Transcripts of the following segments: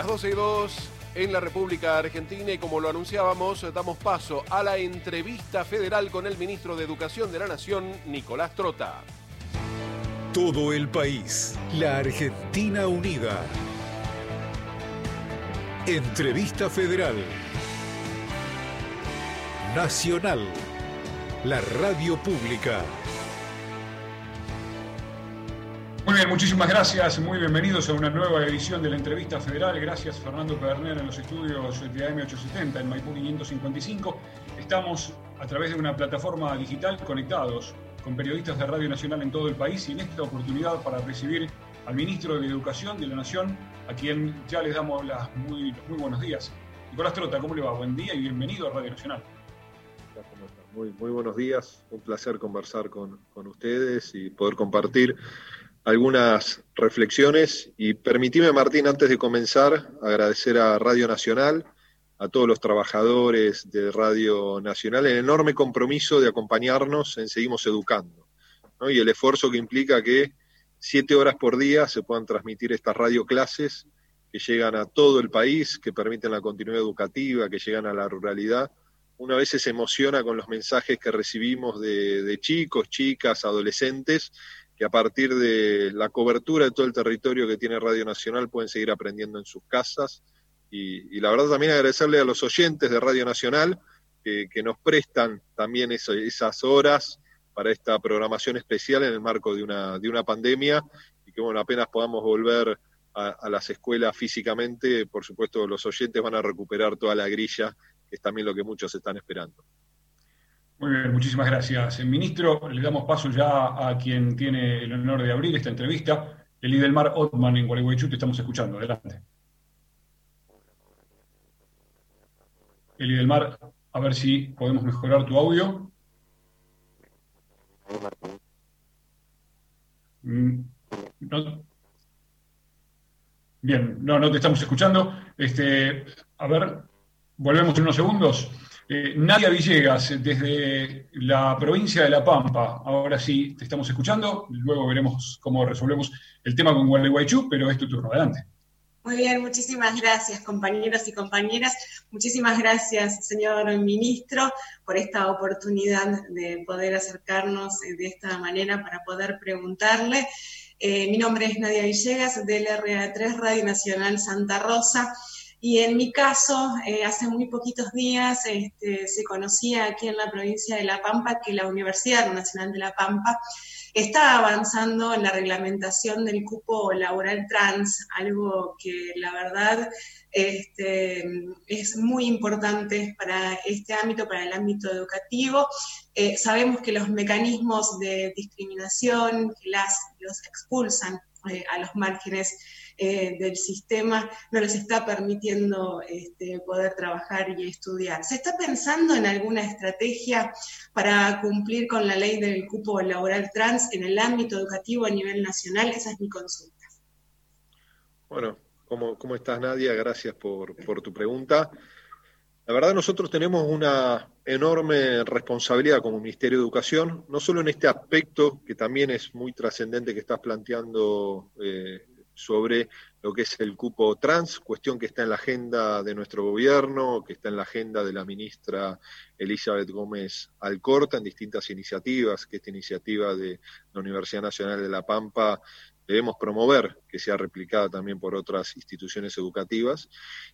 Las 12 y 2 en la República Argentina y como lo anunciábamos, damos paso a la entrevista federal con el ministro de Educación de la Nación, Nicolás Trota. Todo el país, la Argentina unida. Entrevista federal. Nacional. La radio pública. Muy bien, muchísimas gracias. Muy bienvenidos a una nueva edición de la entrevista federal. Gracias Fernando Perner en los estudios de AM870 en Maipú 555. Estamos a través de una plataforma digital conectados con periodistas de Radio Nacional en todo el país y en esta oportunidad para recibir al ministro de Educación de la Nación, a quien ya les damos las muy, buenos días. Nicolás Trota, ¿cómo le va? Buen día y bienvenido a Radio Nacional. Muy, muy buenos días, un placer conversar con, con ustedes y poder compartir algunas reflexiones y permitime, Martín, antes de comenzar, agradecer a Radio Nacional, a todos los trabajadores de Radio Nacional, el enorme compromiso de acompañarnos en Seguimos Educando, y el esfuerzo que implica que siete horas por día se puedan transmitir estas radioclases que llegan a todo el país, que permiten la continuidad educativa, que llegan a la ruralidad. Una vez se emociona con los mensajes que recibimos de, de chicos, chicas, adolescentes, que a partir de la cobertura de todo el territorio que tiene Radio Nacional pueden seguir aprendiendo en sus casas. Y, la verdad también agradecerle a los oyentes de Radio Nacional que, nos prestan también esas horas para esta programación especial en el marco de una, de una pandemia y que bueno, apenas podamos volver a, a las escuelas físicamente, por supuesto los oyentes van a recuperar toda la grilla, que es también lo que muchos están esperando. Muy bien, muchísimas gracias. Ministro, le damos paso ya a quien tiene el honor de abrir esta entrevista, el del Mar Otman en Gualeguaychú, te estamos escuchando. Adelante. Eli del a ver si podemos mejorar tu audio. Mm, bien, no, no te estamos escuchando. Este, a ver, volvemos en unos segundos. Eh, Nadia Villegas, desde la provincia de La Pampa. Ahora sí, te estamos escuchando. Luego veremos cómo resolvemos el tema con Gualeguaychú, pero es tu turno. Adelante. Muy bien, muchísimas gracias, compañeros y compañeras. Muchísimas gracias, señor ministro, por esta oportunidad de poder acercarnos de esta manera para poder preguntarle. Eh, mi nombre es Nadia Villegas, del RA3 Radio Nacional Santa Rosa. Y en mi caso, eh, hace muy poquitos días este, se conocía aquí en la provincia de La Pampa que la Universidad Nacional de La Pampa está avanzando en la reglamentación del cupo laboral trans, algo que la verdad este, es muy importante para este ámbito, para el ámbito educativo. Eh, sabemos que los mecanismos de discriminación que las, los expulsan eh, a los márgenes eh, del sistema no les está permitiendo este, poder trabajar y estudiar. ¿Se está pensando en alguna estrategia para cumplir con la ley del cupo laboral trans en el ámbito educativo a nivel nacional? Esa es mi consulta. Bueno, ¿cómo, cómo estás Nadia? Gracias por, tu pregunta. La verdad nosotros tenemos una enorme responsabilidad como Ministerio de Educación, no solo en este aspecto que también es muy trascendente que estás planteando eh, sobre lo que es el cupo trans, cuestión que está en la agenda de nuestro gobierno, que está en la agenda de la ministra Elizabeth Gómez Alcorta en distintas iniciativas, que esta iniciativa de la Universidad Nacional de La Pampa debemos promover que sea replicada también por otras instituciones educativas.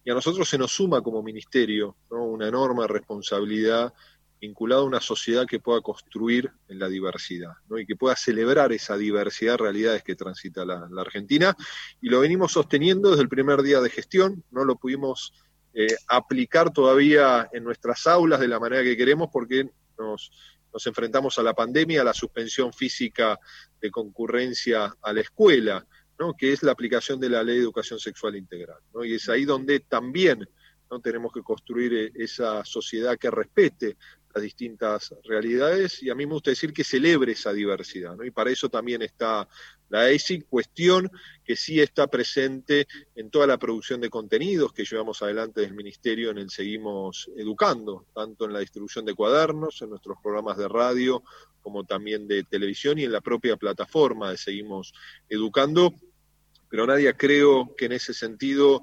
Y a nosotros se nos suma como ministerio una enorme responsabilidad vinculado a una sociedad que pueda construir en la diversidad y que pueda celebrar esa diversidad de realidades que transita la, Argentina. Y lo venimos sosteniendo desde el primer día de gestión, no lo pudimos eh, aplicar todavía en nuestras aulas de la manera que queremos porque nos, nos enfrentamos a la pandemia, a la suspensión física de concurrencia a la escuela, ¿no? que es la aplicación de la ley de educación sexual integral. ¿no? Y es ahí donde también ¿no? tenemos que construir eh, esa sociedad que respete distintas realidades y a mí me gusta decir que celebre esa diversidad, ¿no? Y para eso también está la ESIC, cuestión que sí está presente en toda la producción de contenidos que llevamos adelante del Ministerio en el Seguimos Educando, tanto en la distribución de cuadernos, en nuestros programas de radio, como también de televisión y en la propia plataforma de Seguimos Educando. Pero nadie creo que en ese sentido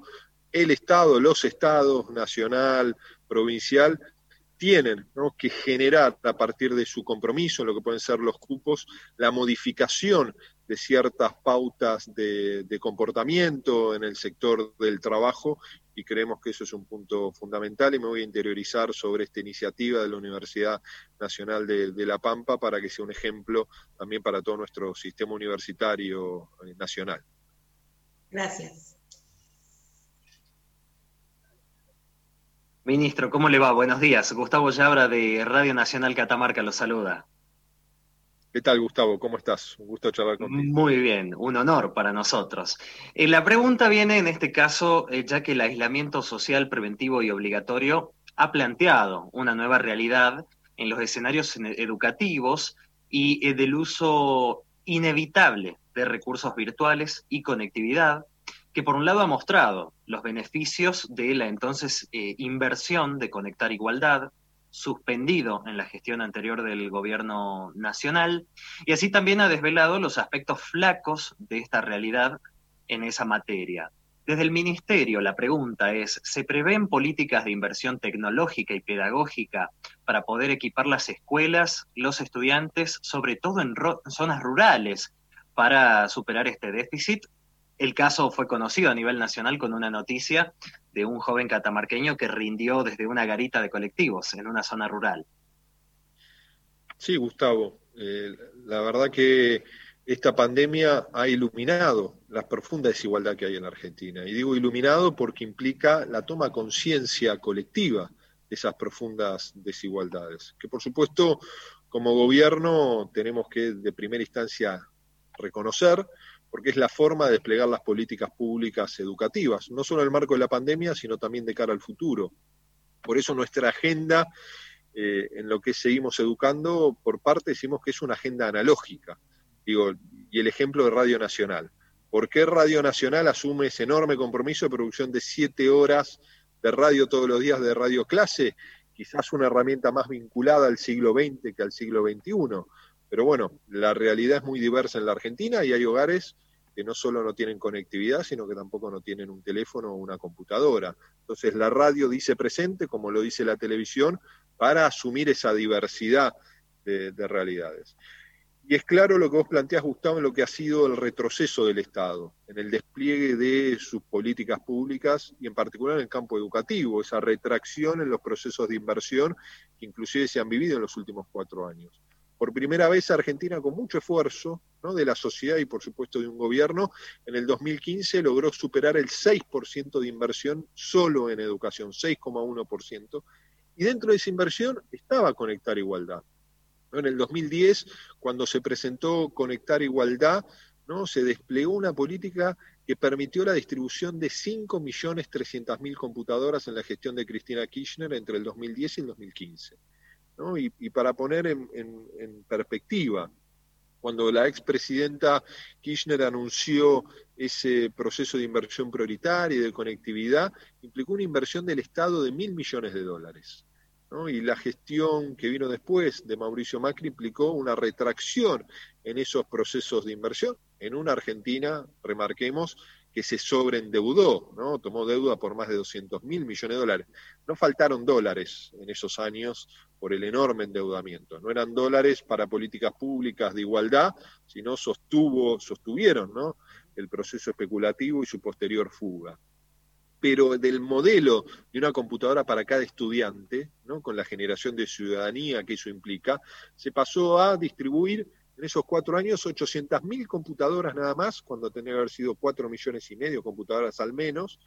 el Estado, los estados, nacional, provincial, tienen que generar a partir de su compromiso, lo que pueden ser los cupos, la modificación de ciertas pautas de, comportamiento en el sector del trabajo y creemos que eso es un punto fundamental y me voy a interiorizar sobre esta iniciativa de la Universidad Nacional de, La Pampa para que sea un ejemplo también para todo nuestro sistema universitario eh, nacional. Gracias. Ministro, ¿cómo le va? Buenos días. Gustavo Yabra de Radio Nacional Catamarca lo saluda. ¿Qué tal, Gustavo? ¿Cómo estás? Un gusto charlar contigo. Muy bien, un honor para nosotros. Eh, la pregunta viene en este caso, eh, ya que el aislamiento social preventivo y obligatorio ha planteado una nueva realidad en los escenarios educativos y eh, del uso inevitable de recursos virtuales y conectividad que por un lado ha mostrado los beneficios de la entonces eh, inversión de Conectar Igualdad, suspendido en la gestión anterior del gobierno nacional, y así también ha desvelado los aspectos flacos de esta realidad en esa materia. Desde el Ministerio, la pregunta es, ¿se prevén políticas de inversión tecnológica y pedagógica para poder equipar las escuelas, los estudiantes, sobre todo en zonas rurales, para superar este déficit? El caso fue conocido a nivel nacional con una noticia de un joven catamarqueño que rindió desde una garita de colectivos en una zona rural. Sí, Gustavo, eh, la verdad que esta pandemia ha iluminado la profunda desigualdad que hay en la Argentina. Y digo iluminado porque implica la toma conciencia colectiva de esas profundas desigualdades, que por supuesto como gobierno tenemos que de primera instancia reconocer, porque es la forma de desplegar las políticas públicas educativas, no solo en el marco de la pandemia, sino también de cara al futuro. Por eso nuestra agenda, eh, en lo que seguimos educando, por parte decimos que es una agenda analógica. Digo, y el ejemplo de Radio Nacional. ¿Por qué Radio Nacional asume ese enorme compromiso de producción de siete horas de radio todos los días de radio clase? Quizás una herramienta más vinculada al siglo XX que al siglo XXI. Pero bueno, la realidad es muy diversa en la Argentina y hay hogares que no solo no tienen conectividad, sino que tampoco no tienen un teléfono o una computadora. Entonces la radio dice presente, como lo dice la televisión, para asumir esa diversidad de, realidades. Y es claro lo que vos planteás, Gustavo, en lo que ha sido el retroceso del Estado, en el despliegue de sus políticas públicas y en particular en el campo educativo, esa retracción en los procesos de inversión que inclusive se han vivido en los últimos cuatro años por primera vez Argentina con mucho esfuerzo de la sociedad y por supuesto de un gobierno, en el 2015 logró superar el 6% de inversión solo en educación, 6,1%, y dentro de esa inversión estaba Conectar Igualdad. En el 2010, cuando se presentó Conectar Igualdad, ¿no? se desplegó una política que permitió la distribución de 5.300.000 computadoras en la gestión de Cristina Kirchner entre el 2010 y el 2015. Y, para poner en, perspectiva, cuando la expresidenta Kirchner anunció ese proceso de inversión prioritaria y de conectividad, implicó una inversión del Estado de mil millones de dólares. Y la gestión que vino después de Mauricio Macri implicó una retracción en esos procesos de inversión en una Argentina, remarquemos, que se sobreendeudó, ¿no? tomó deuda por más de 200 mil millones de dólares. No faltaron dólares en esos años por el enorme endeudamiento. No eran dólares para políticas públicas de igualdad, sino sostuvo, sostuvieron ¿no? el proceso especulativo y su posterior fuga. Pero del modelo de una computadora para cada estudiante, ¿no? con la generación de ciudadanía que eso implica, se pasó a distribuir en esos cuatro años 800.000 computadoras nada más, cuando tenía que haber sido cuatro millones y medio computadoras al menos,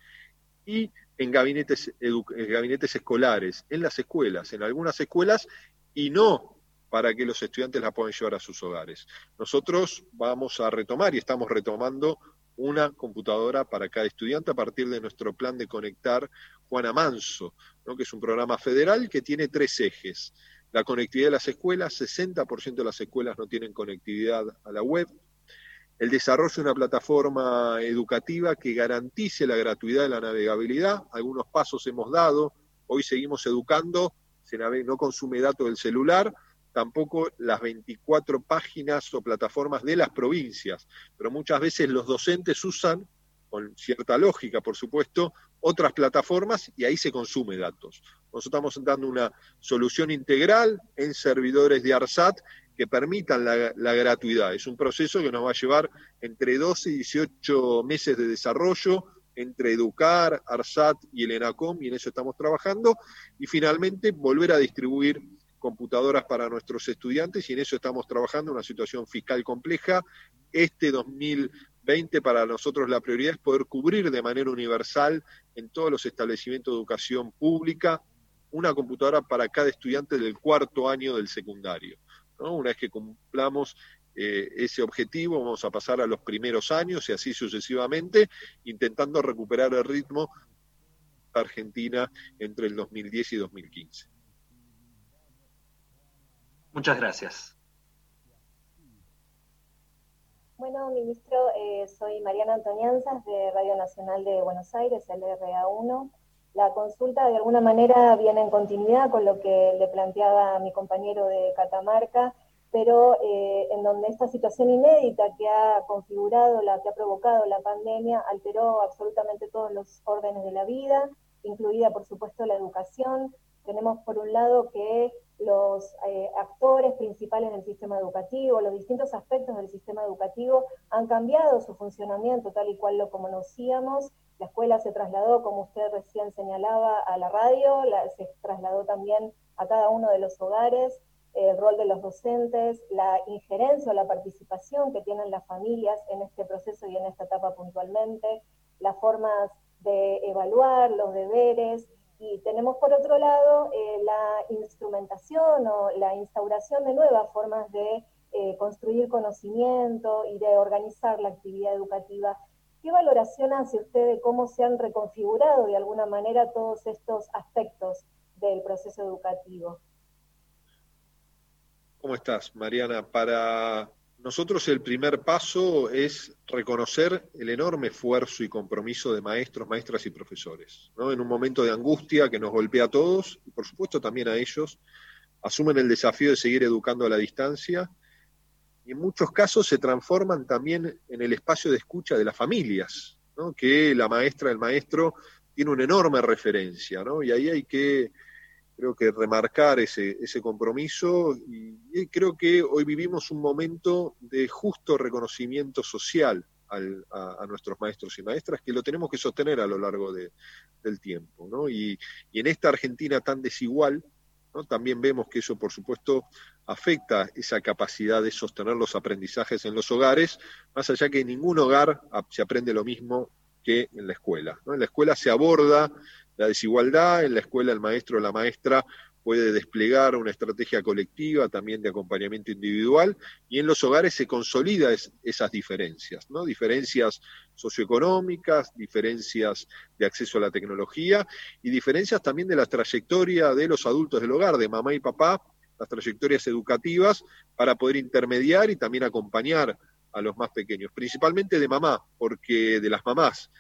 y en gabinetes, gabinetes escolares, en las escuelas, en algunas escuelas, y no para que los estudiantes la puedan llevar a sus hogares. Nosotros vamos a retomar y estamos retomando una computadora para cada estudiante a partir de nuestro plan de conectar Juana Manso, ¿no? que es un programa federal que tiene tres ejes. La conectividad de las escuelas, 60% de las escuelas no tienen conectividad a la web. El desarrollo de una plataforma educativa que garantice la gratuidad de la navegabilidad. Algunos pasos hemos dado. Hoy seguimos educando. Se no consume datos del celular, tampoco las 24 páginas o plataformas de las provincias. Pero muchas veces los docentes usan con cierta lógica, por supuesto, otras plataformas y ahí se consume datos. Nosotros estamos dando una solución integral en servidores de ARSAT que permitan la, gratuidad. Es un proceso que nos va a llevar entre 12 y 18 meses de desarrollo entre Educar, ARSAT y el ENACOM, y en eso estamos trabajando, y finalmente volver a distribuir computadoras para nuestros estudiantes, y en eso estamos trabajando, una situación fiscal compleja. Este 2020 para nosotros la prioridad es poder cubrir de manera universal en todos los establecimientos de educación pública una computadora para cada estudiante del cuarto año del secundario. Una vez que cumplamos eh, ese objetivo, vamos a pasar a los primeros años y así sucesivamente, intentando recuperar el ritmo de Argentina entre el 2010 y 2015. Muchas gracias. Bueno, ministro, eh, soy Mariana Antonianzas de Radio Nacional de Buenos Aires, LRA1. La consulta de alguna manera viene en continuidad con lo que le planteaba mi compañero de Catamarca pero eh, en donde esta situación inédita que ha configurado, la que ha provocado la pandemia, alteró absolutamente todos los órdenes de la vida, incluida por supuesto la educación. Tenemos por un lado que los eh, actores principales del sistema educativo, los distintos aspectos del sistema educativo han cambiado su funcionamiento tal y cual lo conocíamos. La escuela se trasladó, como usted recién señalaba, a la radio, se trasladó también a cada uno de los hogares el rol de los docentes, la injerencia o la participación que tienen las familias en este proceso y en esta etapa puntualmente, las formas de evaluar, los deberes, y tenemos por otro lado eh, la instrumentación o la instauración de nuevas formas de eh, construir conocimiento y de organizar la actividad educativa. ¿Qué valoración hace usted de cómo se han reconfigurado de alguna manera todos estos aspectos del proceso educativo? ¿Cómo estás, Mariana? Para nosotros el primer paso es reconocer el enorme esfuerzo y compromiso de maestros, maestras y profesores. En un momento de angustia que nos golpea a todos, y por supuesto también a ellos, asumen el desafío de seguir educando a la distancia y en muchos casos se transforman también en el espacio de escucha de las familias, que la maestra, el maestro, tiene una enorme referencia, y ahí hay que creo que remarcar ese, ese compromiso y, creo que hoy vivimos un momento de justo reconocimiento social a, nuestros maestros y maestras que lo tenemos que sostener a lo largo del tiempo. ¿no? Y, y, en esta Argentina tan desigual, también vemos que eso, por supuesto, afecta esa capacidad de sostener los aprendizajes en los hogares, más allá que en ningún hogar se aprende lo mismo que en la escuela. En la escuela se aborda la desigualdad, en la escuela el maestro o la maestra puede desplegar una estrategia colectiva también de acompañamiento individual y en los hogares se consolida esas diferencias, ¿no? Diferencias socioeconómicas, diferencias de acceso a la tecnología y diferencias también de la trayectoria de los adultos del hogar, de mamá y papá, las trayectorias educativas para poder intermediar y también acompañar a los más pequeños, principalmente de mamá, porque de las mamás,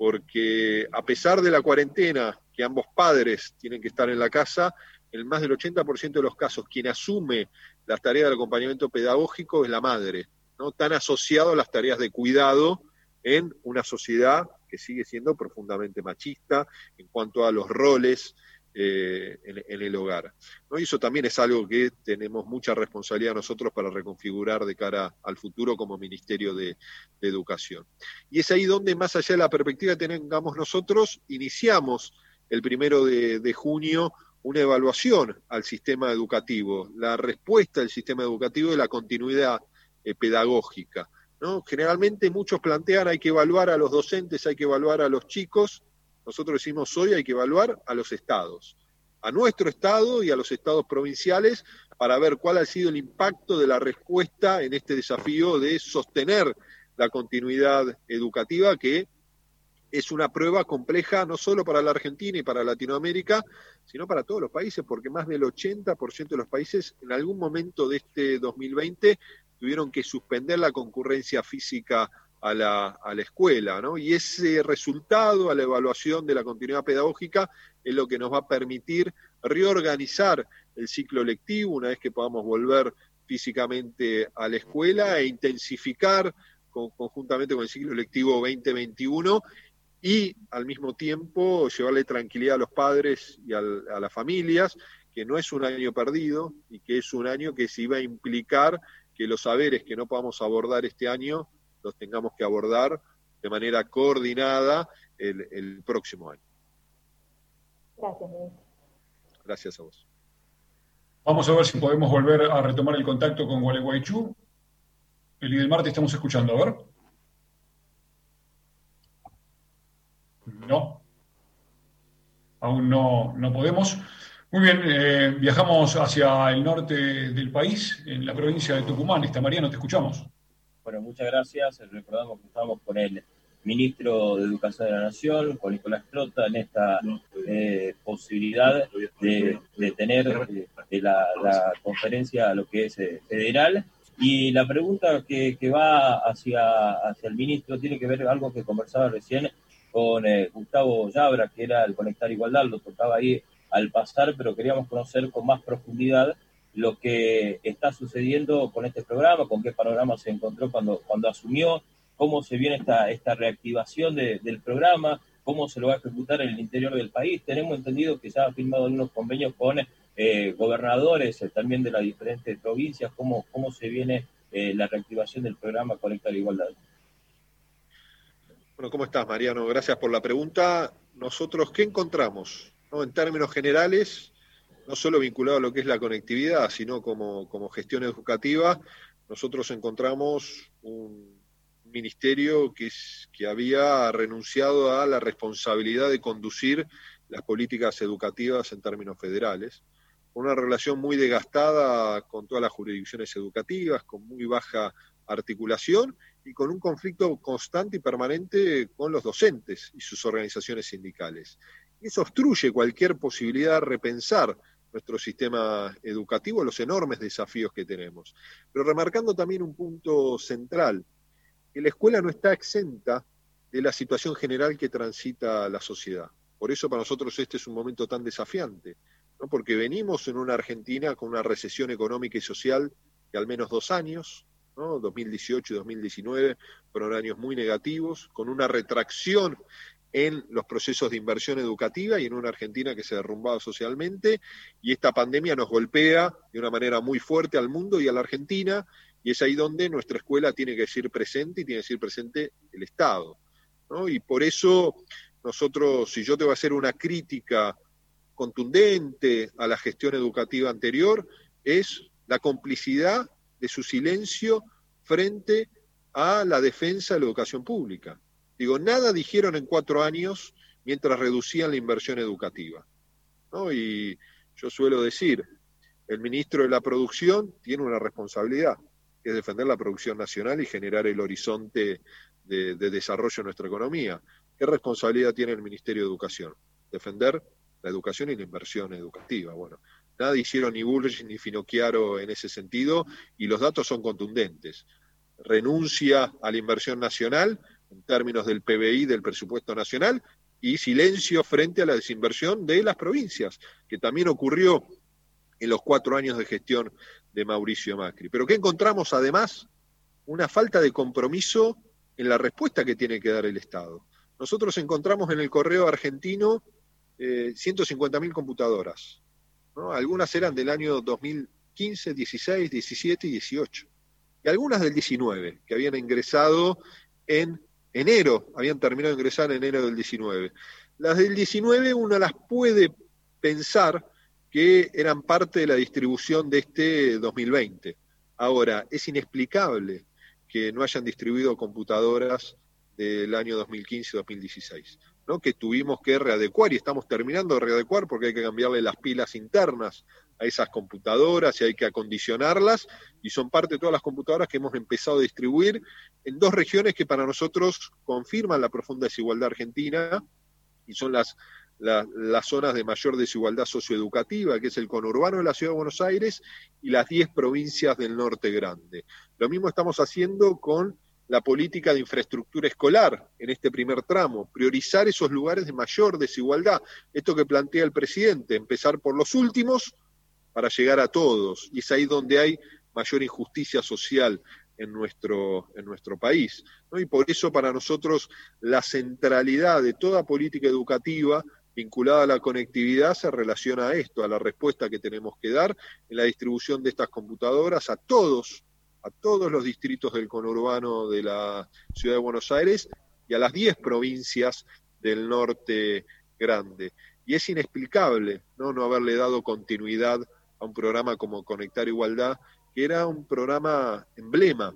porque a pesar de la cuarentena, que ambos padres tienen que estar en la casa, en más del 80% de los casos, quien asume las tareas del acompañamiento pedagógico es la madre, ¿no? tan asociado a las tareas de cuidado en una sociedad que sigue siendo profundamente machista en cuanto a los roles eh, en, el hogar. ¿no? Y eso también es algo que tenemos mucha responsabilidad nosotros para reconfigurar de cara al futuro como Ministerio de, Educación. Y es ahí donde, más allá de la perspectiva que tengamos nosotros, iniciamos el primero de, junio una evaluación al sistema educativo, la respuesta del sistema educativo de la continuidad eh, pedagógica. ¿no? Generalmente muchos plantean hay que evaluar a los docentes, hay que evaluar a los chicos, nosotros decimos hoy hay que evaluar a los estados, a nuestro estado y a los estados provinciales para ver cuál ha sido el impacto de la respuesta en este desafío de sostener la continuidad educativa que es una prueba compleja no solo para la Argentina y para Latinoamérica, sino para todos los países, porque más del 80% de los países en algún momento de este 2020 tuvieron que suspender la concurrencia física a la, a la escuela, ¿no? Y ese resultado a la evaluación de la continuidad pedagógica es lo que nos va a permitir reorganizar el ciclo lectivo una vez que podamos volver físicamente a la escuela e intensificar conjuntamente con el ciclo electivo 2021 y al mismo tiempo llevarle tranquilidad a los padres y a las familias, que no es un año perdido y que es un año que se iba a implicar que los saberes que no podamos abordar este año los tengamos que abordar de manera coordinada el, próximo año. Gracias, ministro. Gracias a vos. Vamos a ver si podemos volver a retomar el contacto con Gualeguaychú. El del martes estamos escuchando, a ver. No. Aún no, no podemos. Muy bien, eh, viajamos hacia el norte del país, en la provincia de Tucumán. Está Mariano, te escuchamos. Bueno, muchas gracias. Recordamos que estamos con el ministro de Educación de la Nación, con Nicolás Trota, en esta eh, posibilidad de, tener eh, la, la, conferencia, lo que es federal. Y la pregunta que, va hacia, hacia el ministro tiene que ver algo que conversaba recién con eh, Gustavo Yabra, que era el Conectar Igualdad, lo tocaba ahí al pasar, pero queríamos conocer con más profundidad lo que está sucediendo con este programa, con qué panorama se encontró cuando, cuando asumió, cómo se viene esta, esta reactivación del programa, cómo se lo va a ejecutar en el interior del país. Tenemos entendido que se ha firmado algunos convenios con eh, gobernadores eh, también de las diferentes provincias, cómo, cómo se viene la reactivación del programa Conectar Igualdad. Bueno, ¿cómo estás, Mariano? Gracias por la pregunta. Nosotros, ¿qué encontramos? En términos generales, no solo vinculado a lo que es la conectividad, sino como, como gestión educativa, nosotros encontramos un ministerio que, que había renunciado a la responsabilidad de conducir las políticas educativas en términos federales, una relación muy desgastada con todas las jurisdicciones educativas, con muy baja articulación y con un conflicto constante y permanente con los docentes y sus organizaciones sindicales. Eso obstruye cualquier posibilidad de repensar nuestro sistema educativo, los enormes desafíos que tenemos. Pero remarcando también un punto central, que la escuela no está exenta de la situación general que transita la sociedad. Por eso para nosotros este es un momento tan desafiante, ¿no? porque venimos en una Argentina con una recesión económica y social de al menos dos años, 2018 y 2019 fueron años muy negativos, con una retracción en los procesos de inversión educativa y en una Argentina que se derrumbaba socialmente, y esta pandemia nos golpea de una manera muy fuerte al mundo y a la Argentina, y es ahí donde nuestra escuela tiene que ser presente y tiene que ser presente el Estado. Y por eso nosotros, si yo te voy a hacer una crítica contundente a la gestión educativa anterior, es la complicidad de su silencio frente a la defensa de la educación pública. Digo, nada dijeron en cuatro años mientras reducían la inversión educativa. Y yo suelo decir, el ministro de la producción tiene una responsabilidad, que es defender la producción nacional y generar el horizonte de, de desarrollo de nuestra economía. ¿Qué responsabilidad tiene el Ministerio de Educación? Defender la educación y la inversión educativa. Bueno, Nada hicieron ni Bullrich ni Finocchiaro en ese sentido y los datos son contundentes. Renuncia a la inversión nacional en términos del PBI, del presupuesto nacional, y silencio frente a la desinversión de las provincias, que también ocurrió en los cuatro años de gestión de Mauricio Macri. Pero ¿qué encontramos además? Una falta de compromiso en la respuesta que tiene que dar el Estado. Nosotros encontramos en el correo argentino eh, 150.000 computadoras, algunas eran del año 2015, 16, 17 y 18. Y algunas del 19, que habían ingresado en enero, habían terminado de ingresar en enero del 19. Las del 19 uno las puede pensar que eran parte de la distribución de este 2020. Ahora, es inexplicable que no hayan distribuido computadoras del año 2015-2016 que tuvimos que readecuar y estamos terminando de readecuar porque hay que cambiarle las pilas internas a esas computadoras y hay que acondicionarlas y son parte de todas las computadoras que hemos empezado a distribuir en dos regiones que para nosotros confirman la profunda desigualdad argentina y son las, las zonas de mayor desigualdad socioeducativa, que es el conurbano de la Ciudad de Buenos Aires y las 10 provincias del norte grande. Lo mismo estamos haciendo con la política de infraestructura escolar en este primer tramo, priorizar esos lugares de mayor desigualdad. Esto que plantea el presidente, empezar por los últimos para llegar a todos. Y es ahí donde hay mayor injusticia social en nuestro, en nuestro país. Y por eso para nosotros la centralidad de toda política educativa vinculada a la conectividad se relaciona a esto, a la respuesta que tenemos que dar en la distribución de estas computadoras a todos, a todos los distritos del conurbano de la ciudad de Buenos Aires y a las 10 provincias del norte grande. Y es inexplicable ¿no? no haberle dado continuidad a un programa como Conectar Igualdad, que era un programa emblema,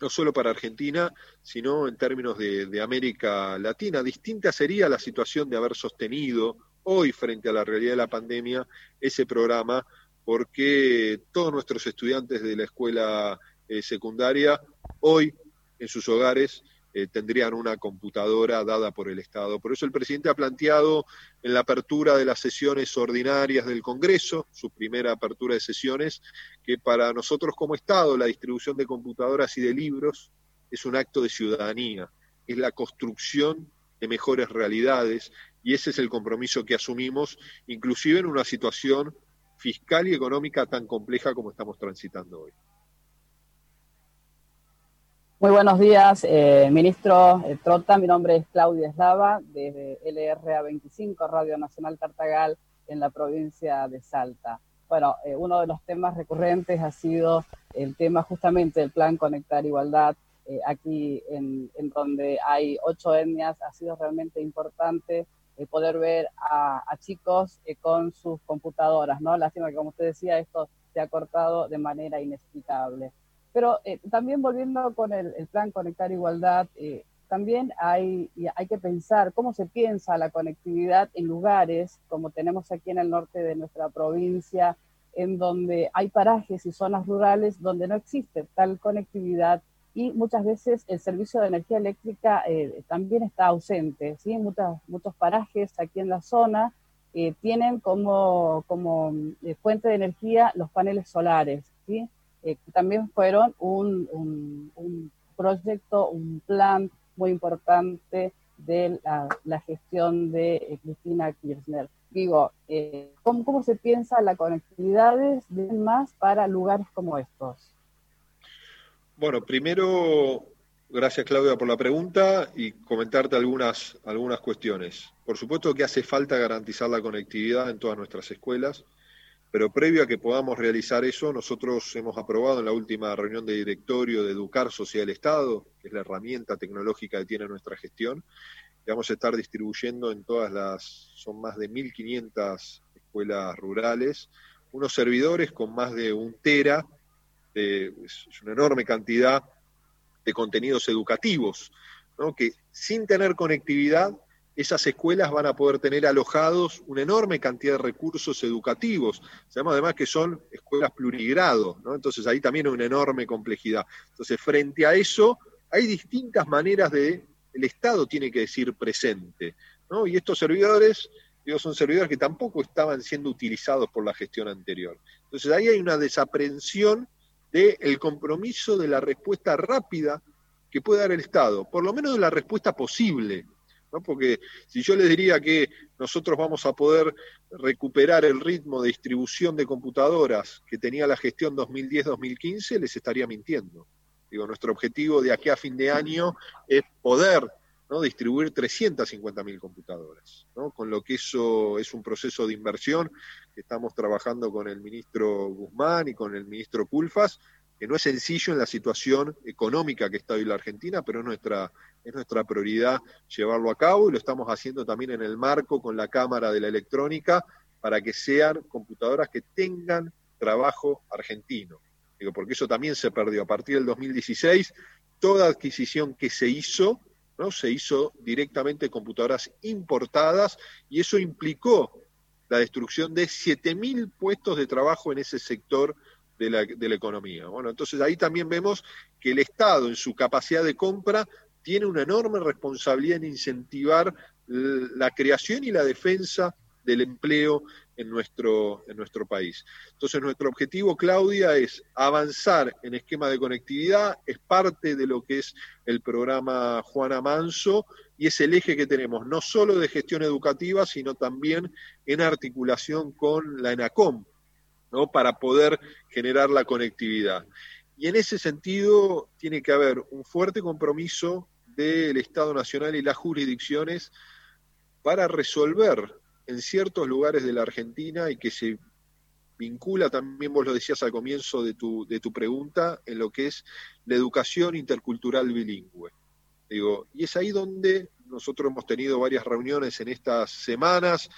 no solo para Argentina, sino en términos de, de, América Latina. Distinta sería la situación de haber sostenido hoy, frente a la realidad de la pandemia, ese programa, porque todos nuestros estudiantes de la escuela eh, secundaria hoy en sus hogares eh, tendrían una computadora dada por el Estado. Por eso el presidente ha planteado en la apertura de las sesiones ordinarias del Congreso, su primera apertura de sesiones, que para nosotros como Estado la distribución de computadoras y de libros es un acto de ciudadanía, es la construcción de mejores realidades y ese es el compromiso que asumimos, inclusive en una situación fiscal y económica tan compleja como estamos transitando hoy. Muy buenos días, eh, ministro eh, Trota. Mi nombre es Claudia Eslava, desde LRA 25, Radio Nacional Tartagal, en la provincia de Salta. Bueno, eh, uno de los temas recurrentes ha sido el tema justamente del plan Conectar Igualdad. aquí, en, donde hay ocho etnias, ha sido realmente importante poder ver a, chicos con sus computadoras, ¿no? Lástima que, como usted decía, esto se ha cortado de manera inexplicable. Pero eh, también volviendo con el, plan Conectar Igualdad, eh, también hay, hay que pensar cómo se piensa la conectividad en lugares como tenemos aquí en el norte de nuestra provincia, en donde hay parajes y zonas rurales donde no existe tal conectividad y muchas veces el servicio de energía eléctrica eh, también está ausente. ¿sí? Muchas, muchos parajes aquí en la zona tienen como, como fuente de energía los paneles solares. ¿sí? Eh, también fueron un, proyecto, un plan muy importante de la, gestión de eh, Cristina Kirchner. Digo, eh, ¿cómo, se piensa la conectividad de más para lugares como estos? Bueno, primero, gracias Claudia por la pregunta y comentarte algunas, algunas cuestiones. Por supuesto que hace falta garantizar la conectividad en todas nuestras escuelas. Pero previo a que podamos realizar eso, nosotros hemos aprobado en la última reunión de directorio de Educar Social Estado, que es la herramienta tecnológica que tiene nuestra gestión, vamos a estar distribuyendo en todas las, son más de 1.500 escuelas rurales, unos servidores con más de un tera, de, es una enorme cantidad de contenidos educativos, ¿no? que sin tener conectividad esas escuelas van a poder tener alojados una enorme cantidad de recursos educativos. Sabemos además que son escuelas plurigrado, ¿no? entonces ahí también hay una enorme complejidad. Entonces, frente a eso, hay distintas maneras de, el Estado tiene que decir presente, ¿no? Y estos servidores, digo, son servidores que tampoco estaban siendo utilizados por la gestión anterior. Entonces ahí hay una desaprensión del compromiso de la respuesta rápida que puede dar el Estado, por lo menos de la respuesta posible, porque si yo les diría que nosotros vamos a poder recuperar el ritmo de distribución de computadoras que tenía la gestión 2010-2015, les estaría mintiendo. Digo, nuestro objetivo de aquí a fin de año es poder ¿no? distribuir 350.000 computadoras, con lo que eso es un proceso de inversión que estamos trabajando con el ministro Guzmán y con el ministro Culfas, que no es sencillo en la situación económica que está hoy la Argentina, pero es nuestra, es nuestra prioridad llevarlo a cabo y lo estamos haciendo también en el marco con la Cámara de la Electrónica para que sean computadoras que tengan trabajo argentino. Digo, porque eso también se perdió. A partir del 2016, toda adquisición que se hizo, ¿no? se hizo directamente computadoras importadas y eso implicó la destrucción de 7.000 puestos de trabajo en ese sector de la, de la economía. Bueno, entonces ahí también vemos que el Estado en su capacidad de compra tiene una enorme responsabilidad en incentivar la creación y la defensa del empleo en nuestro, en nuestro país. Entonces, nuestro objetivo, Claudia, es avanzar en esquema de conectividad, es parte de lo que es el programa Juana Manso y es el eje que tenemos, no solo de gestión educativa, sino también en articulación con la ENACOM, ¿no? para poder generar la conectividad. Y en ese sentido tiene que haber un fuerte compromiso del Estado Nacional y las jurisdicciones para resolver en ciertos lugares de la Argentina y que se vincula también, vos lo decías al comienzo de tu, de tu pregunta, en lo que es la educación intercultural bilingüe. Digo, y es ahí donde nosotros hemos tenido varias reuniones en estas semanas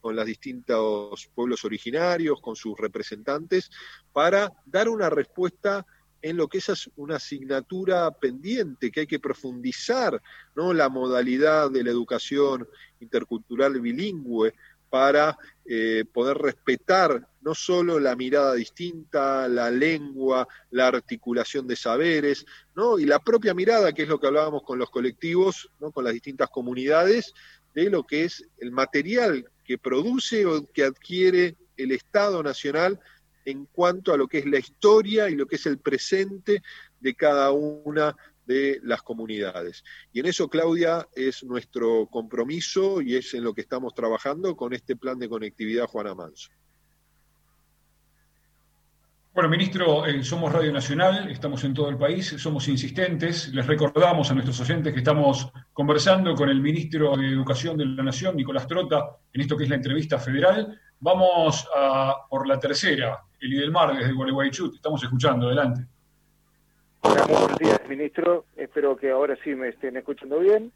con los distintos pueblos originarios, con sus representantes, para dar una respuesta en lo que es una asignatura pendiente, que hay que profundizar ¿no? la modalidad de la educación intercultural bilingüe para eh, poder respetar no solo la mirada distinta, la lengua, la articulación de saberes, ¿no? y la propia mirada, que es lo que hablábamos con los colectivos, ¿no? con las distintas comunidades, de lo que es el material que produce o que adquiere el Estado Nacional en cuanto a lo que es la historia y lo que es el presente de cada una de las comunidades. Y en eso, Claudia, es nuestro compromiso y es en lo que estamos trabajando con este plan de conectividad Juana Manso. Bueno, ministro, somos Radio Nacional, estamos en todo el país, somos insistentes. Les recordamos a nuestros oyentes que estamos conversando con el ministro de Educación de la Nación, Nicolás Trota, en esto que es la entrevista federal. Vamos a por la tercera, el del Mar, desde Gualeguaychú. estamos escuchando, adelante. buenos días, ministro. Espero que ahora sí me estén escuchando bien.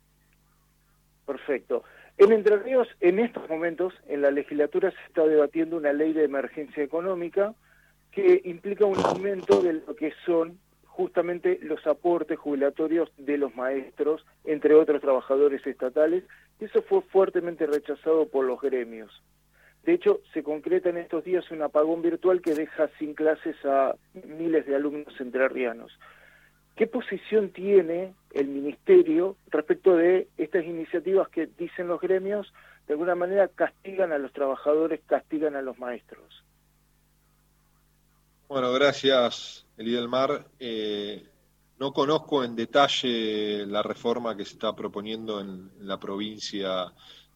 Perfecto. En Entre Ríos, en estos momentos, en la legislatura se está debatiendo una ley de emergencia económica que implica un aumento de lo que son justamente los aportes jubilatorios de los maestros, entre otros trabajadores estatales, y eso fue fuertemente rechazado por los gremios. De hecho, se concreta en estos días un apagón virtual que deja sin clases a miles de alumnos entrerrianos. ¿Qué posición tiene el Ministerio respecto de estas iniciativas que dicen los gremios, de alguna manera castigan a los trabajadores, castigan a los maestros? Bueno, gracias, Elida del Mar. Eh, no conozco en detalle la reforma que se está proponiendo en, la provincia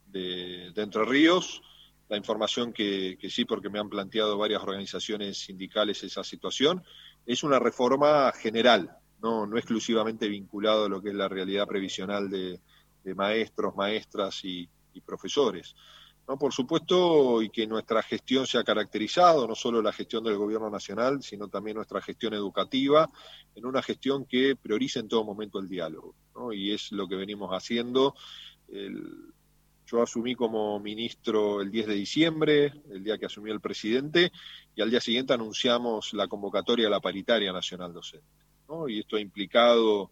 de, Entre Ríos. La información que, sí, porque me han planteado varias organizaciones sindicales esa situación, es una reforma general, no, no exclusivamente vinculado a lo que es la realidad previsional de, maestros, maestras y profesores. ¿no? Por supuesto, y que nuestra gestión se ha caracterizado, no solo la gestión del gobierno nacional, sino también nuestra gestión educativa, en una gestión que prioriza en todo momento el diálogo, y es lo que venimos haciendo. Yo asumí como ministro el 10 de diciembre, el día que asumió el presidente, y al día siguiente anunciamos la convocatoria a la paritaria nacional docente. ¿no? Y esto ha implicado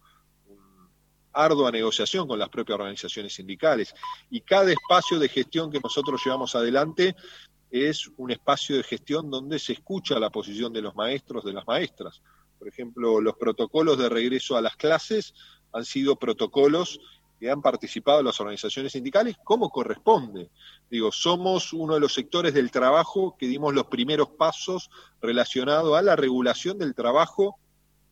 ardua negociación con las propias organizaciones sindicales. Y cada espacio de gestión que nosotros llevamos adelante es un espacio de gestión donde se escucha la posición de los maestros, de las maestras. Por ejemplo, los protocolos de regreso a las clases han sido protocolos que han participado las organizaciones sindicales como corresponde. Digo, somos uno de los sectores del trabajo que dimos los primeros pasos relacionados a la regulación del trabajo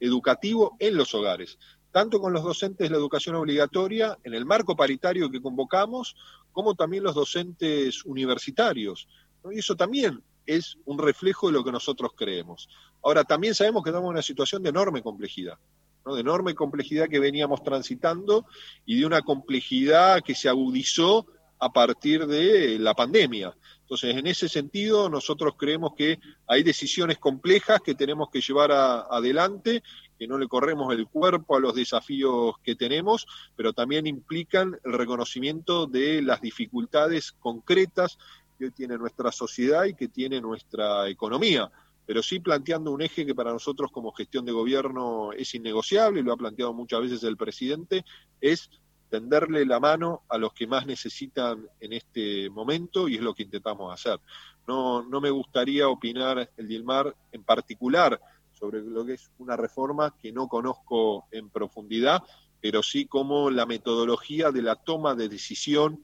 educativo en los hogares tanto con los docentes de la educación obligatoria, en el marco paritario que convocamos, como también los docentes universitarios. Y eso también es un reflejo de lo que nosotros creemos. Ahora, también sabemos que estamos en una situación de enorme complejidad, de enorme complejidad que veníamos transitando y de una complejidad que se agudizó a partir de la pandemia. Entonces, en ese sentido, nosotros creemos que hay decisiones complejas que tenemos que llevar adelante que no le corremos el cuerpo a los desafíos que tenemos, pero también implican el reconocimiento de las dificultades concretas que tiene nuestra sociedad y que tiene nuestra economía pero sí planteando un eje que para nosotros como gestión de gobierno es innegociable, y lo ha planteado muchas veces el presidente, es tenderle la mano a los que más necesitan en este momento y es lo que intentamos hacer. No, no me gustaría opinar el Dilmar en particular sobre lo que es una reforma que no conozco en profundidad, pero sí como la metodología de la toma de decisión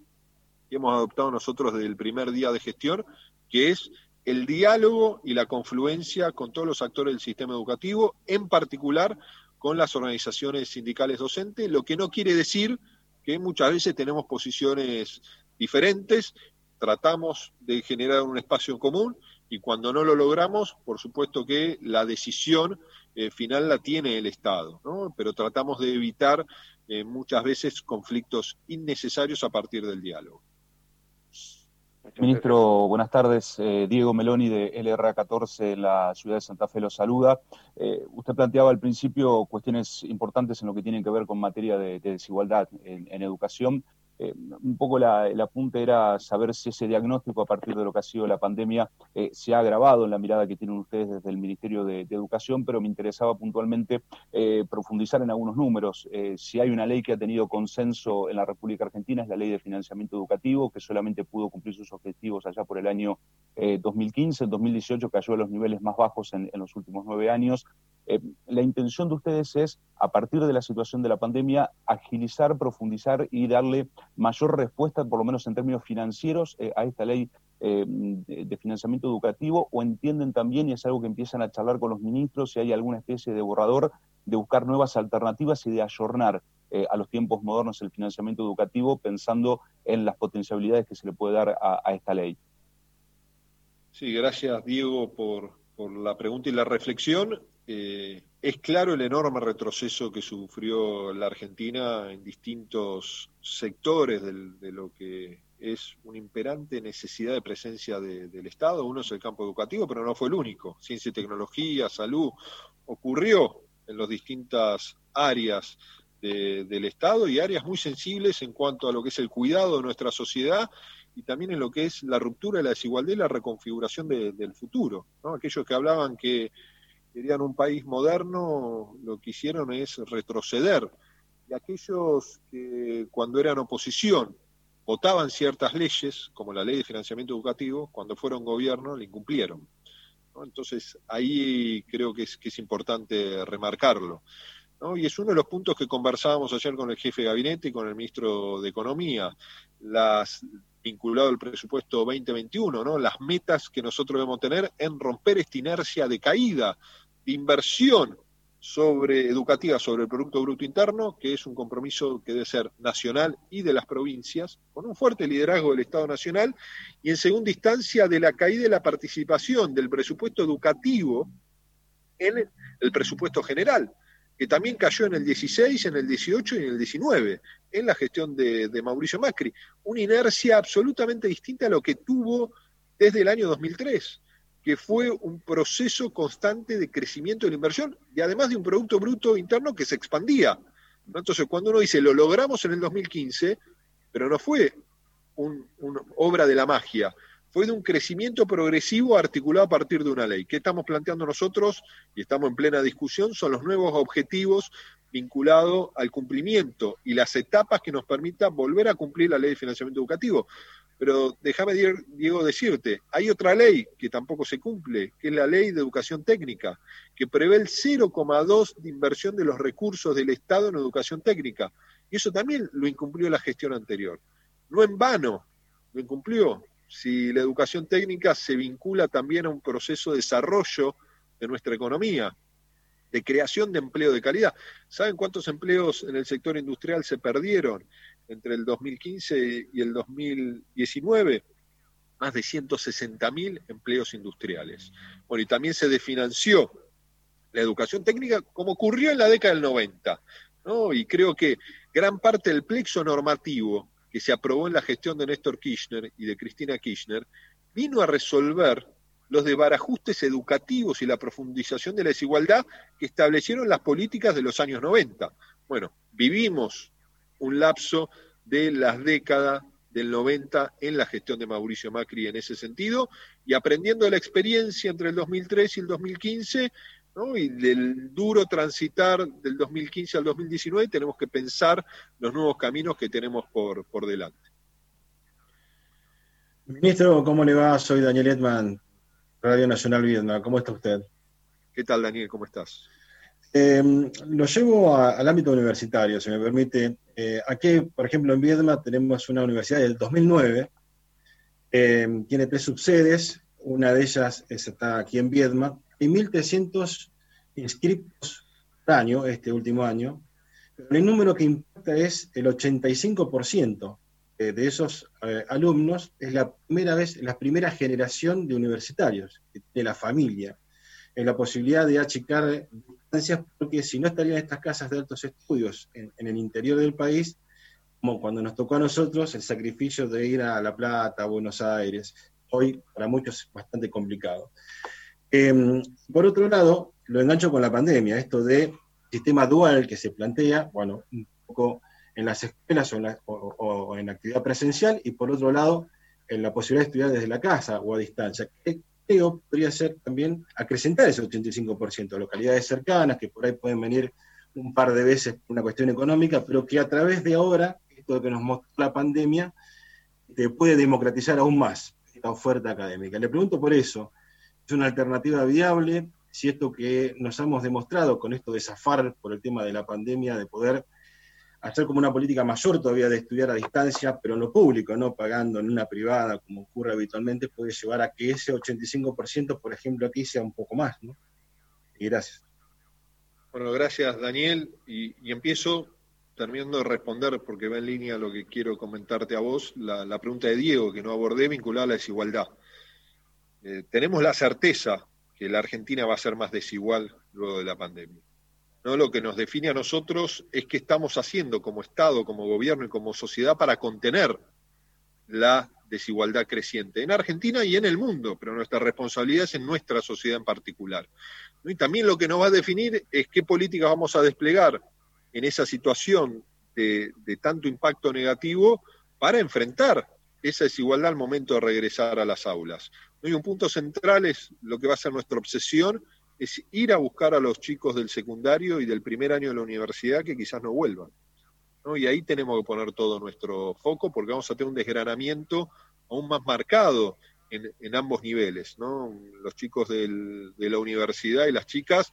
que hemos adoptado nosotros desde el primer día de gestión, que es el diálogo y la confluencia con todos los actores del sistema educativo, en particular con las organizaciones sindicales docentes, lo que no quiere decir que muchas veces tenemos posiciones diferentes, tratamos de generar un espacio común Y cuando no lo logramos, por supuesto que la decisión eh, final la tiene el Estado, ¿no? pero tratamos de evitar eh, muchas veces conflictos innecesarios a partir del diálogo. Ministro, buenas tardes. Eh, Diego Meloni de LRA14, la ciudad de Santa Fe, lo saluda. usted planteaba al principio cuestiones importantes en lo que tienen que ver con materia de, desigualdad en educación. Eh, un poco la, el apunte era saber si ese diagnóstico a partir de lo que ha sido la pandemia eh, se ha agravado en la mirada que tienen ustedes desde el Ministerio de, Educación, pero me interesaba puntualmente eh, profundizar en algunos números. si hay una ley que ha tenido consenso en la República Argentina es la Ley de Financiamiento Educativo, que solamente pudo cumplir sus objetivos allá por el año 2015. En 2018 cayó a los niveles más bajos en, en los últimos nueve años. La intención de ustedes es, a partir de la situación de la pandemia, agilizar, profundizar y darle mayor respuesta, por lo menos en términos financieros, eh, a esta ley eh, de, financiamiento educativo o entienden también, y es algo que empiezan a charlar con los ministros, si hay alguna especie de borrador de buscar nuevas alternativas y de ayornar eh, a los tiempos modernos el financiamiento educativo pensando en las potencialidades que se le puede dar a, esta ley. Sí, gracias Diego por la pregunta y la reflexión. Eh, es claro el enorme retroceso que sufrió la Argentina en distintos sectores de lo que es una imperante necesidad de presencia del Estado. Uno es el campo educativo, pero no fue el único. Ciencia y tecnología, salud, ocurrió en las distintas áreas del Estado y áreas muy sensibles en cuanto a lo que es el cuidado de nuestra sociedad y también en lo que es la ruptura de la desigualdad y la reconfiguración del futuro. Aquellos que hablaban que querían un país moderno, lo que hicieron es retroceder. Y aquellos que cuando eran oposición votaban ciertas leyes, como la ley de financiamiento educativo, cuando fueron gobierno la incumplieron. Entonces ahí creo que es, importante remarcarlo. Y es uno de los puntos que conversábamos ayer con el jefe de gabinete y con el ministro de Economía, las vinculado al presupuesto 2021, ¿no? las metas que nosotros debemos tener en romper esta inercia de caída inversión sobre educativa sobre el Producto Bruto Interno, que es un compromiso que debe ser nacional y de las provincias, con un fuerte liderazgo del Estado Nacional, y en segunda instancia de la caída de la participación del presupuesto educativo en el presupuesto general, que también cayó en el 16, en el 18 y en el 19, en la gestión de, de Mauricio Macri. Una inercia absolutamente distinta a lo que tuvo desde el año 2003 que fue un proceso constante de crecimiento de la inversión y además de un Producto Bruto Interno que se expandía. Entonces, cuando uno dice, lo logramos en el 2015, pero no fue una obra de la magia, fue de un crecimiento progresivo articulado a partir de una ley. ¿Qué estamos planteando nosotros? Y estamos en plena discusión, son los nuevos objetivos vinculados al cumplimiento y las etapas que nos permitan volver a cumplir la ley de financiamiento educativo. Pero déjame, Diego, decirte, hay otra ley que tampoco se cumple, que es la ley de educación técnica, que prevé el 0,2 de inversión de los recursos del Estado en educación técnica. Y eso también lo incumplió la gestión anterior. No en vano, lo incumplió. Si la educación técnica se vincula también a un proceso de desarrollo de nuestra economía, de creación de empleo de calidad. ¿Saben cuántos empleos en el sector industrial se perdieron? Entre el 2015 y el 2019, más de 160.000 empleos industriales. Bueno, y también se desfinanció la educación técnica como ocurrió en la década del 90. ¿no? Y creo que gran parte del plexo normativo que se aprobó en la gestión de Néstor Kirchner y de Cristina Kirchner vino a resolver los desbarajustes educativos y la profundización de la desigualdad que establecieron las políticas de los años 90. Bueno, vivimos un lapso de las décadas del 90 en la gestión de Mauricio Macri en ese sentido, y aprendiendo la experiencia entre el 2003 y el 2015, y del duro transitar del 2015 al 2019, tenemos que pensar los nuevos caminos que tenemos por, por delante. Ministro, ¿cómo le va? Soy Daniel Edman, Radio Nacional Vietnam. ¿Cómo está usted? ¿Qué tal, Daniel? ¿Cómo estás? Em, lo llevo al ámbito universitario, si me permite. Eh, aquí, por ejemplo, en Viedma tenemos una universidad del 2009, em, tiene tres subsedes, una de ellas está aquí en Viedma, y 1.300 inscriptos por año, este último año, el número que importa es el 85%, eh, de esos eh, alumnos. Es la primera vez, la primera generación de universitarios, de la familia, en la posibilidad de achicar porque si no estarían estas casas de altos estudios en, el interior del país, como cuando nos tocó a nosotros el sacrificio de ir a La Plata, a Buenos Aires, hoy para muchos es bastante complicado. Em, por otro lado, lo engancho con la pandemia, esto de sistema dual que se plantea, bueno, un poco en las escuelas o en, actividad presencial y por otro lado en la posibilidad de estudiar desde la casa o a distancia. Que podría ser también acrecentar ese 85%, localidades cercanas que por ahí pueden venir un par de veces por una cuestión económica, pero que a través de ahora, esto que nos mostró la pandemia, te puede democratizar aún más esta oferta académica. Le pregunto por eso, ¿es una alternativa viable? Si esto que nos hemos demostrado con esto de zafar por el tema de la pandemia, de poder hacer como una política mayor todavía de estudiar a distancia, pero en lo público, no pagando en una privada como ocurre habitualmente, puede llevar a que ese 85%, por ejemplo, aquí sea un poco más. ¿no? Y gracias. Bueno, gracias Daniel. Y, empiezo terminando de responder, porque va en línea lo que quiero comentarte a vos, la, pregunta de Diego, que no abordé, vinculada a la desigualdad. Eh, tenemos la certeza que la Argentina va a ser más desigual luego de la pandemia. ¿No? Lo que nos define a nosotros es qué estamos haciendo como Estado, como gobierno y como sociedad para contener la desigualdad creciente en Argentina y en el mundo, pero nuestra responsabilidad es en nuestra sociedad en particular. Y también lo que nos va a definir es qué políticas vamos a desplegar en esa situación de, de tanto impacto negativo para enfrentar esa desigualdad al momento de regresar a las aulas. Y un punto central es lo que va a ser nuestra obsesión es ir a buscar a los chicos del secundario y del primer año de la universidad que quizás no vuelvan. Y ahí tenemos que poner todo nuestro foco porque vamos a tener un desgranamiento aún más marcado en, ambos niveles. Los chicos de la universidad y las chicas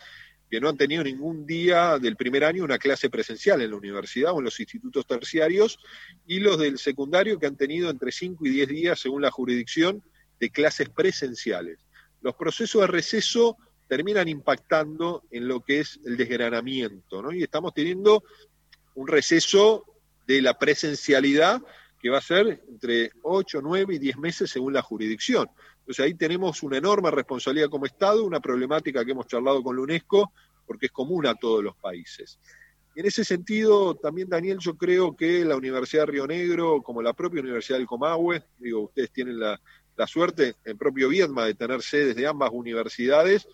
que no han tenido ningún día del primer año una clase presencial en la universidad o en los institutos terciarios, y los del secundario que han tenido entre 5 y 10 días, según la jurisdicción, de clases presenciales. Los procesos de receso terminan impactando en lo que es el desgranamiento, ¿no? Y estamos teniendo un receso de la presencialidad que va a ser entre 8, 9 y 10 meses según la jurisdicción. Entonces ahí tenemos una enorme responsabilidad como Estado, una problemática que hemos charlado con la UNESCO, porque es común a todos los países. Y en ese sentido, también Daniel, yo creo que la Universidad de Río Negro, como la propia Universidad del Comahue, digo, ustedes tienen la, la suerte, en propio Viedma, de tener sedes de ambas universidades,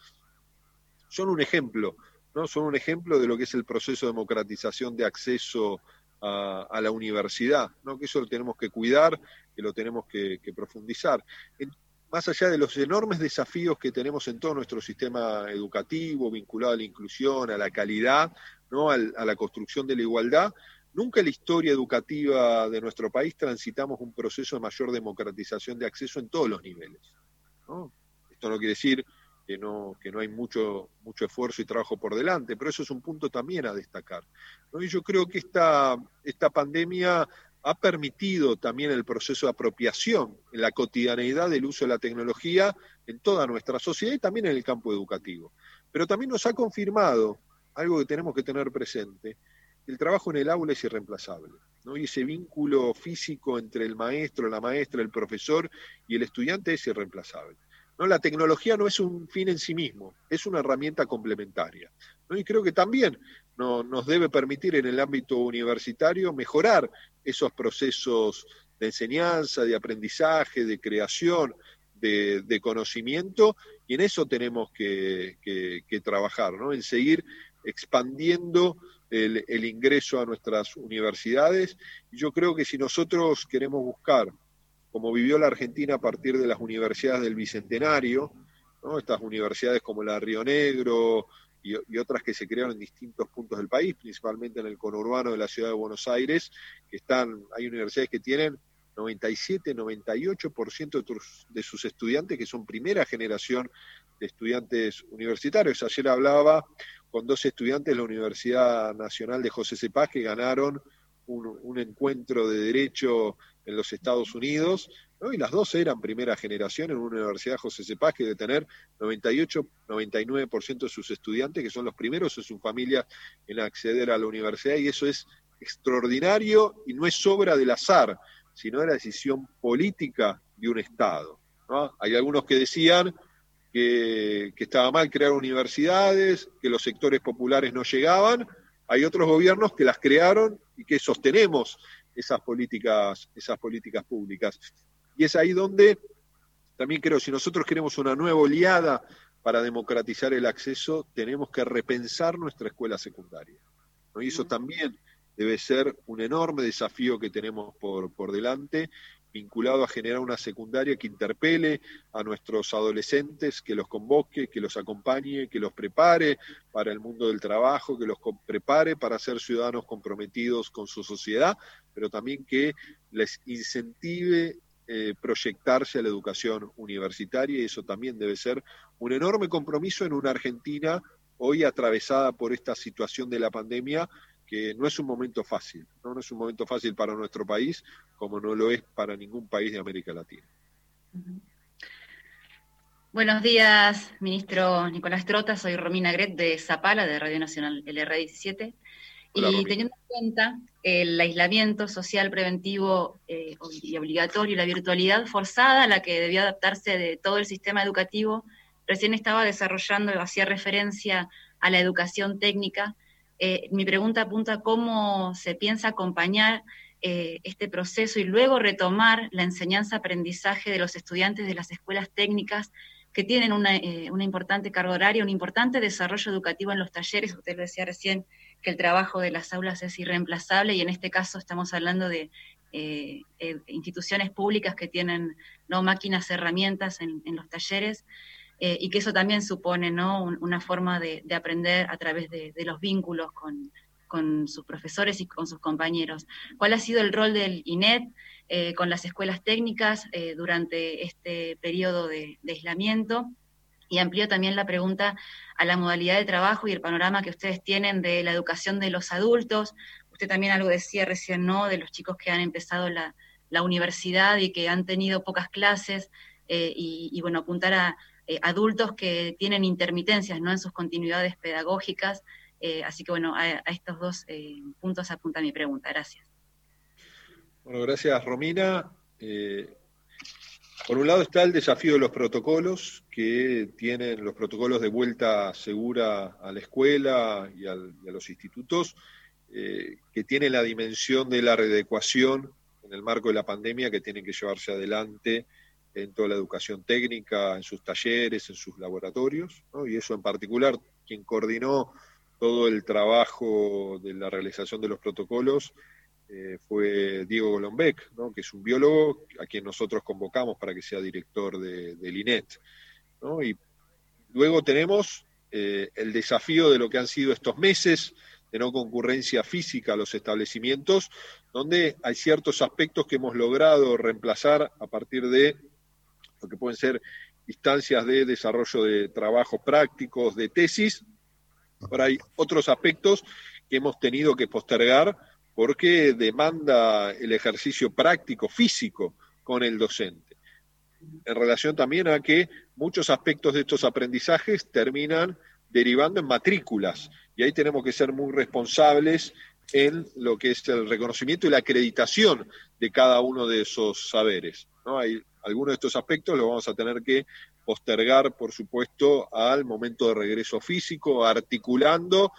son un ejemplo, ¿no? Son un ejemplo de lo que es el proceso de democratización de acceso a, la universidad, ¿no? Que eso lo tenemos que cuidar, que lo tenemos que, profundizar. más allá de los enormes desafíos que tenemos en todo nuestro sistema educativo, vinculado a la inclusión, a la calidad, ¿no? a la construcción de la igualdad, nunca en la historia educativa de nuestro país transitamos un proceso de mayor democratización de acceso en todos los niveles. Esto no quiere decir que no, que no hay mucho, mucho esfuerzo y trabajo por delante, pero eso es un punto también a destacar. Y yo creo que esta, esta pandemia ha permitido también el proceso de apropiación en la cotidianeidad del uso de la tecnología en toda nuestra sociedad y también en el campo educativo. Pero también nos ha confirmado algo que tenemos que tener presente, el trabajo en el aula es irreemplazable. ¿no? Y ese vínculo físico entre el maestro, la maestra, el profesor y el estudiante es irreemplazable. ¿No? La tecnología no es un fin en sí mismo, es una herramienta complementaria. Y creo que también nos debe permitir en el ámbito universitario mejorar esos procesos de enseñanza, de aprendizaje, de creación, de, conocimiento, y en eso tenemos que, trabajar, ¿no? en seguir expandiendo el, el, ingreso a nuestras universidades. Y yo creo que si nosotros queremos buscar como vivió la Argentina a partir de las universidades del Bicentenario, estas universidades como la Río Negro y, otras que se crearon en distintos puntos del país, principalmente en el conurbano de la ciudad de Buenos Aires, que están, hay universidades que tienen 97, 98% de, de sus estudiantes que son primera generación de estudiantes universitarios. Ayer hablaba con dos estudiantes de la Universidad Nacional de José Cepaz que ganaron un, encuentro de derecho en los Estados Unidos, y las dos eran primera generación en una universidad José Cepaz que debe tener 98, 99% de sus estudiantes, que son los primeros en su familia en acceder a la universidad, y eso es extraordinario y no es obra del azar, sino de la decisión política de un Estado. Hay algunos que decían que, que, estaba mal crear universidades, que los sectores populares no llegaban, hay otros gobiernos que las crearon y que sostenemos esas políticas, esas políticas públicas. Y es ahí donde también creo, si nosotros queremos una nueva oleada para democratizar el acceso, tenemos que repensar nuestra escuela secundaria. Y eso también debe ser un enorme desafío que tenemos por, por delante, vinculado a generar una secundaria que interpele a nuestros adolescentes, que los convoque, que los acompañe, que los prepare para el mundo del trabajo, que los prepare para ser ciudadanos comprometidos con su sociedad, pero también que les incentive eh, proyectarse a la educación universitaria y eso también debe ser un enorme compromiso en una Argentina hoy atravesada por esta situación de la pandemia que no es un momento fácil, ¿no? no es un momento fácil para nuestro país como no lo es para ningún país de América Latina. Buenos días, ministro Nicolás Trota. Soy Romina Gret de Zapala, de Radio Nacional LR17. y teniendo en cuenta el aislamiento social preventivo eh, y obligatorio y la virtualidad forzada a la que debió adaptarse de todo el sistema educativo, recién estaba desarrollando, hacía referencia a la educación técnica. Eh, mi pregunta apunta a cómo se piensa acompañar eh, este proceso y luego retomar la enseñanza-aprendizaje de los estudiantes de las escuelas técnicas que tienen una, una importante carga horaria, un importante desarrollo educativo en los talleres. Usted lo decía recién, que el trabajo de las aulas es irreemplazable y en este caso estamos hablando de eh, eh, instituciones públicas que tienen no máquinas, herramientas en, los talleres eh, y que eso también supone ¿no? una forma de, aprender a través de, los vínculos con, sus profesores y con sus compañeros. ¿Cuál ha sido el rol del INET con las escuelas técnicas durante este periodo de aislamiento? Y amplió también la pregunta a la modalidad de trabajo y el panorama que ustedes tienen de la educación de los adultos. Usted también algo decía recién, ¿no? De los chicos que han empezado la, universidad y que han tenido pocas clases eh, y, bueno, apuntar a eh, adultos que tienen intermitencias, ¿no? En sus continuidades pedagógicas. Eh, así que bueno, a, estos dos puntos apunta mi pregunta. Gracias. Bueno, gracias Romina. Por un lado está el desafío de los protocolos, que tienen los protocolos de vuelta segura a la escuela y, a los institutos, eh, que tienen la dimensión de la readecuación en el marco de la pandemia que tienen que llevarse adelante en toda la educación técnica, en sus talleres, en sus laboratorios, y eso en particular, quien coordinó todo el trabajo de la realización de los protocolos eh, fue Diego Golombek, que es un biólogo a quien nosotros convocamos para que sea director de, del INET. Y luego tenemos eh, el desafío de lo que han sido estos meses de no concurrencia física a los establecimientos, donde hay ciertos aspectos que hemos logrado reemplazar a partir de lo que pueden ser instancias de desarrollo de trabajos prácticos, de tesis, pero hay otros aspectos que hemos tenido que postergar porque demanda el ejercicio práctico, físico, con el docente. En relación también a que muchos aspectos de estos aprendizajes terminan derivando en matrículas, y ahí tenemos que ser muy responsables en lo que es el reconocimiento y la acreditación de cada uno de esos saberes. ¿no? Hay algunos de estos aspectos los vamos a tener que postergar, por supuesto, al momento de regreso físico, articulando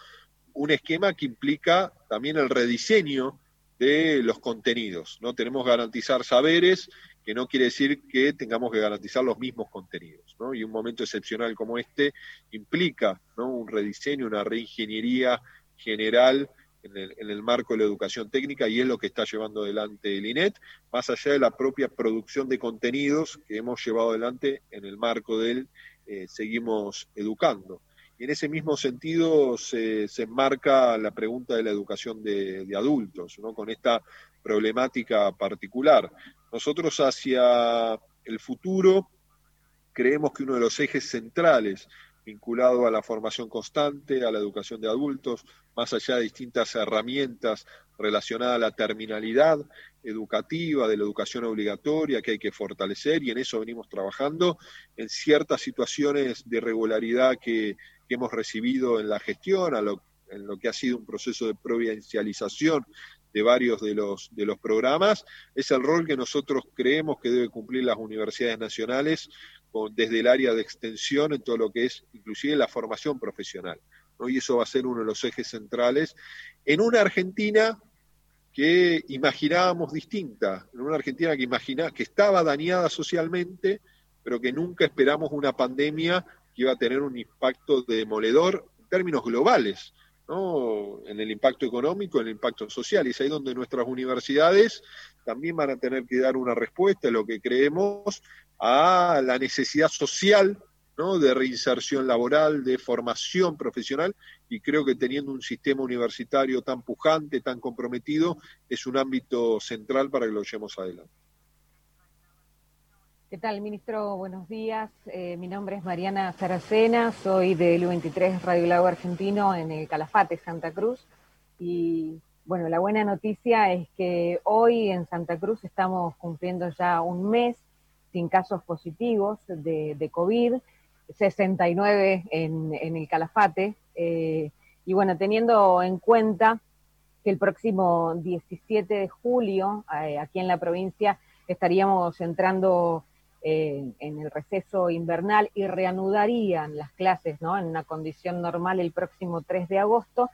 un esquema que implica también el rediseño de los contenidos. ¿no? Tenemos que garantizar saberes, que no quiere decir que tengamos que garantizar los mismos contenidos. Y un momento excepcional como este implica ¿no? un rediseño, una reingeniería general en el, marco de la educación técnica y es lo que está llevando adelante el INET, más allá de la propia producción de contenidos que hemos llevado adelante en el marco del eh, Seguimos Educando. Y en ese mismo sentido se, enmarca la pregunta de la educación de, adultos, ¿no? con esta problemática particular. Nosotros hacia el futuro creemos que uno de los ejes centrales vinculado a la formación constante, a la educación de adultos, más allá de distintas herramientas relacionadas a la terminalidad educativa, de la educación obligatoria que hay que fortalecer y en eso venimos trabajando, en ciertas situaciones de irregularidad que, hemos recibido en la gestión, en lo que ha sido un proceso de providencialización de varios de los, de los programas, es el rol que nosotros creemos que debe cumplir las universidades nacionales desde el área de extensión en todo lo que es inclusive la formación profesional. Y eso va a ser uno de los ejes centrales en una Argentina que imaginábamos distinta, en una Argentina que imaginaba que estaba dañada socialmente, pero que nunca esperamos una pandemia que iba a tener un impacto demoledor en términos globales. En el impacto económico, en el impacto social. Y es ahí donde nuestras universidades también van a tener que dar una respuesta a lo que creemos a la necesidad social ¿no? de reinserción laboral, de formación profesional, y creo que teniendo un sistema universitario tan pujante, tan comprometido, es un ámbito central para que lo llevemos adelante. ¿Qué tal, ministro? Buenos días. Eh, mi nombre es Mariana Saracena, soy del U23 Radio Lago Argentino en el Calafate, Santa Cruz. Y bueno, la buena noticia es que hoy en Santa Cruz estamos cumpliendo ya un mes sin casos positivos de, de COVID, 69 en, en el Calafate. Eh, y bueno, teniendo en cuenta que el próximo 17 de julio, eh, aquí en la provincia, estaríamos entrando en el receso invernal y reanudarían las clases ¿no? en una condición normal el próximo 3 de agosto.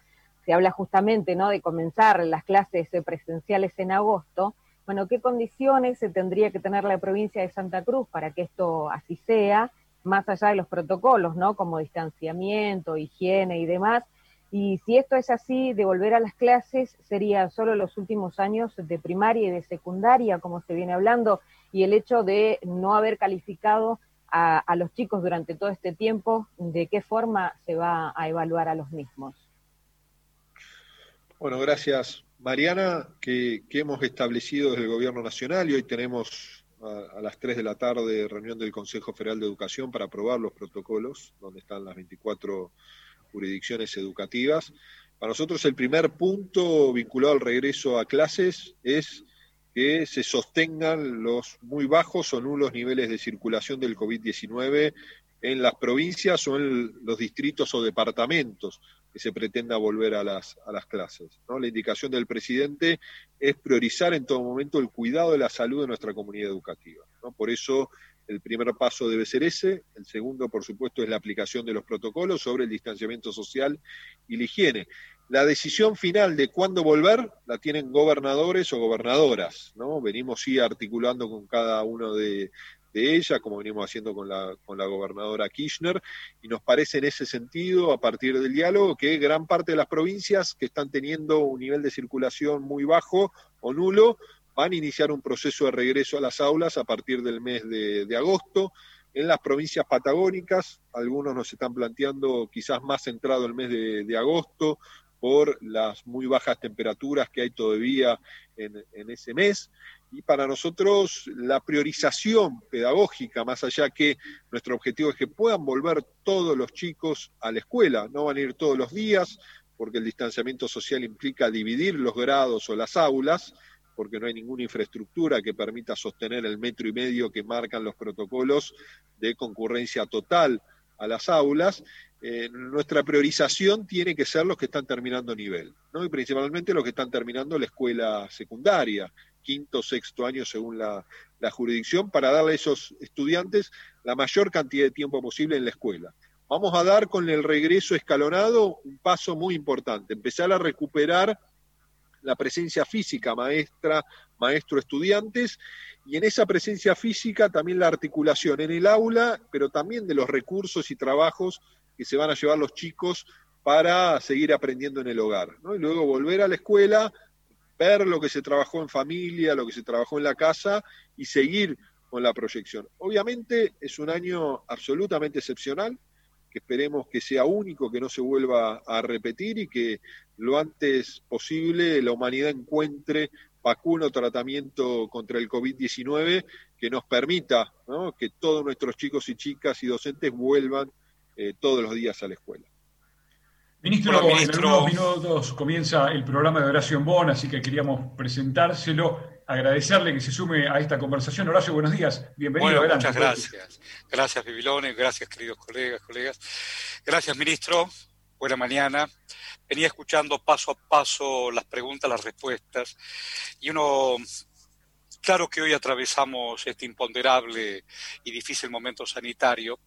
Se habla justamente ¿no? de comenzar las clases presenciales en agosto. Bueno, ¿qué condiciones se tendría que tener la provincia de Santa Cruz para que esto así sea, más allá de los protocolos, ¿no? como distanciamiento, higiene y demás? Y si esto es así, de volver a las clases sería solo los últimos años de primaria y de secundaria, como se viene hablando, y el hecho de no haber calificado a, los chicos durante todo este tiempo, ¿de qué forma se va a evaluar a los mismos? Bueno, gracias Mariana, que, hemos establecido desde el Gobierno Nacional y hoy tenemos a, a, las 3 de la tarde reunión del Consejo Federal de Educación para aprobar los protocolos, donde están las 24 jurisdicciones educativas. Para nosotros el primer punto vinculado al regreso a clases es que se sostengan los muy bajos o nulos niveles de circulación del COVID-19 en las provincias o en los distritos o departamentos que se pretenda volver a las, a las clases. ¿no? La indicación del presidente es priorizar en todo momento el cuidado de la salud de nuestra comunidad educativa. ¿no? Por eso el primer paso debe ser ese, el segundo, por supuesto, es la aplicación de los protocolos sobre el distanciamiento social y la higiene. La decisión final de cuándo volver la tienen gobernadores o gobernadoras, ¿no? Venimos sí articulando con cada uno de, ellas, como venimos haciendo con la, con la gobernadora Kirchner, y nos parece en ese sentido, a partir del diálogo, que gran parte de las provincias que están teniendo un nivel de circulación muy bajo o nulo, van a iniciar un proceso de regreso a las aulas a partir del mes de, agosto. En las provincias patagónicas, algunos nos están planteando quizás más centrado el mes de agosto, por las muy bajas temperaturas que hay todavía en, ese mes. Y para nosotros la priorización pedagógica, más allá que nuestro objetivo es que puedan volver todos los chicos a la escuela, no van a ir todos los días, porque el distanciamiento social implica dividir los grados o las aulas, porque no hay ninguna infraestructura que permita sostener el metro y medio que marcan los protocolos de concurrencia total a las aulas, eh, nuestra priorización tiene que ser los que están terminando nivel, ¿no? y principalmente los que están terminando la escuela secundaria, quinto, sexto año según la, jurisdicción, para darle a esos estudiantes la mayor cantidad de tiempo posible en la escuela. Vamos a dar con el regreso escalonado un paso muy importante, empezar a recuperar la presencia física maestra, maestro, estudiantes, y en esa presencia física también la articulación en el aula, pero también de los recursos y trabajos que se van a llevar los chicos para seguir aprendiendo en el hogar. Y luego volver a la escuela, ver lo que se trabajó en familia, lo que se trabajó en la casa y seguir con la proyección. Obviamente es un año absolutamente excepcional, que esperemos que sea único, que no se vuelva a repetir y que lo antes posible la humanidad encuentre vacuna o tratamiento contra el COVID-19 que nos permita que todos nuestros chicos y chicas y docentes vuelvan eh, todos los días a la escuela. Ministro, en unos minutos comienza el programa de Horacio Bon, así que queríamos presentárselo, agradecerle que se sume a esta conversación. Horacio, buenos días, bienvenido. Bueno, muchas gracias. Gracias, Bibilone, gracias, queridos colegas, colegas. Gracias, ministro. buena mañana. Venía escuchando paso a paso las preguntas, las respuestas, y uno, claro que hoy atravesamos este imponderable y difícil momento sanitario,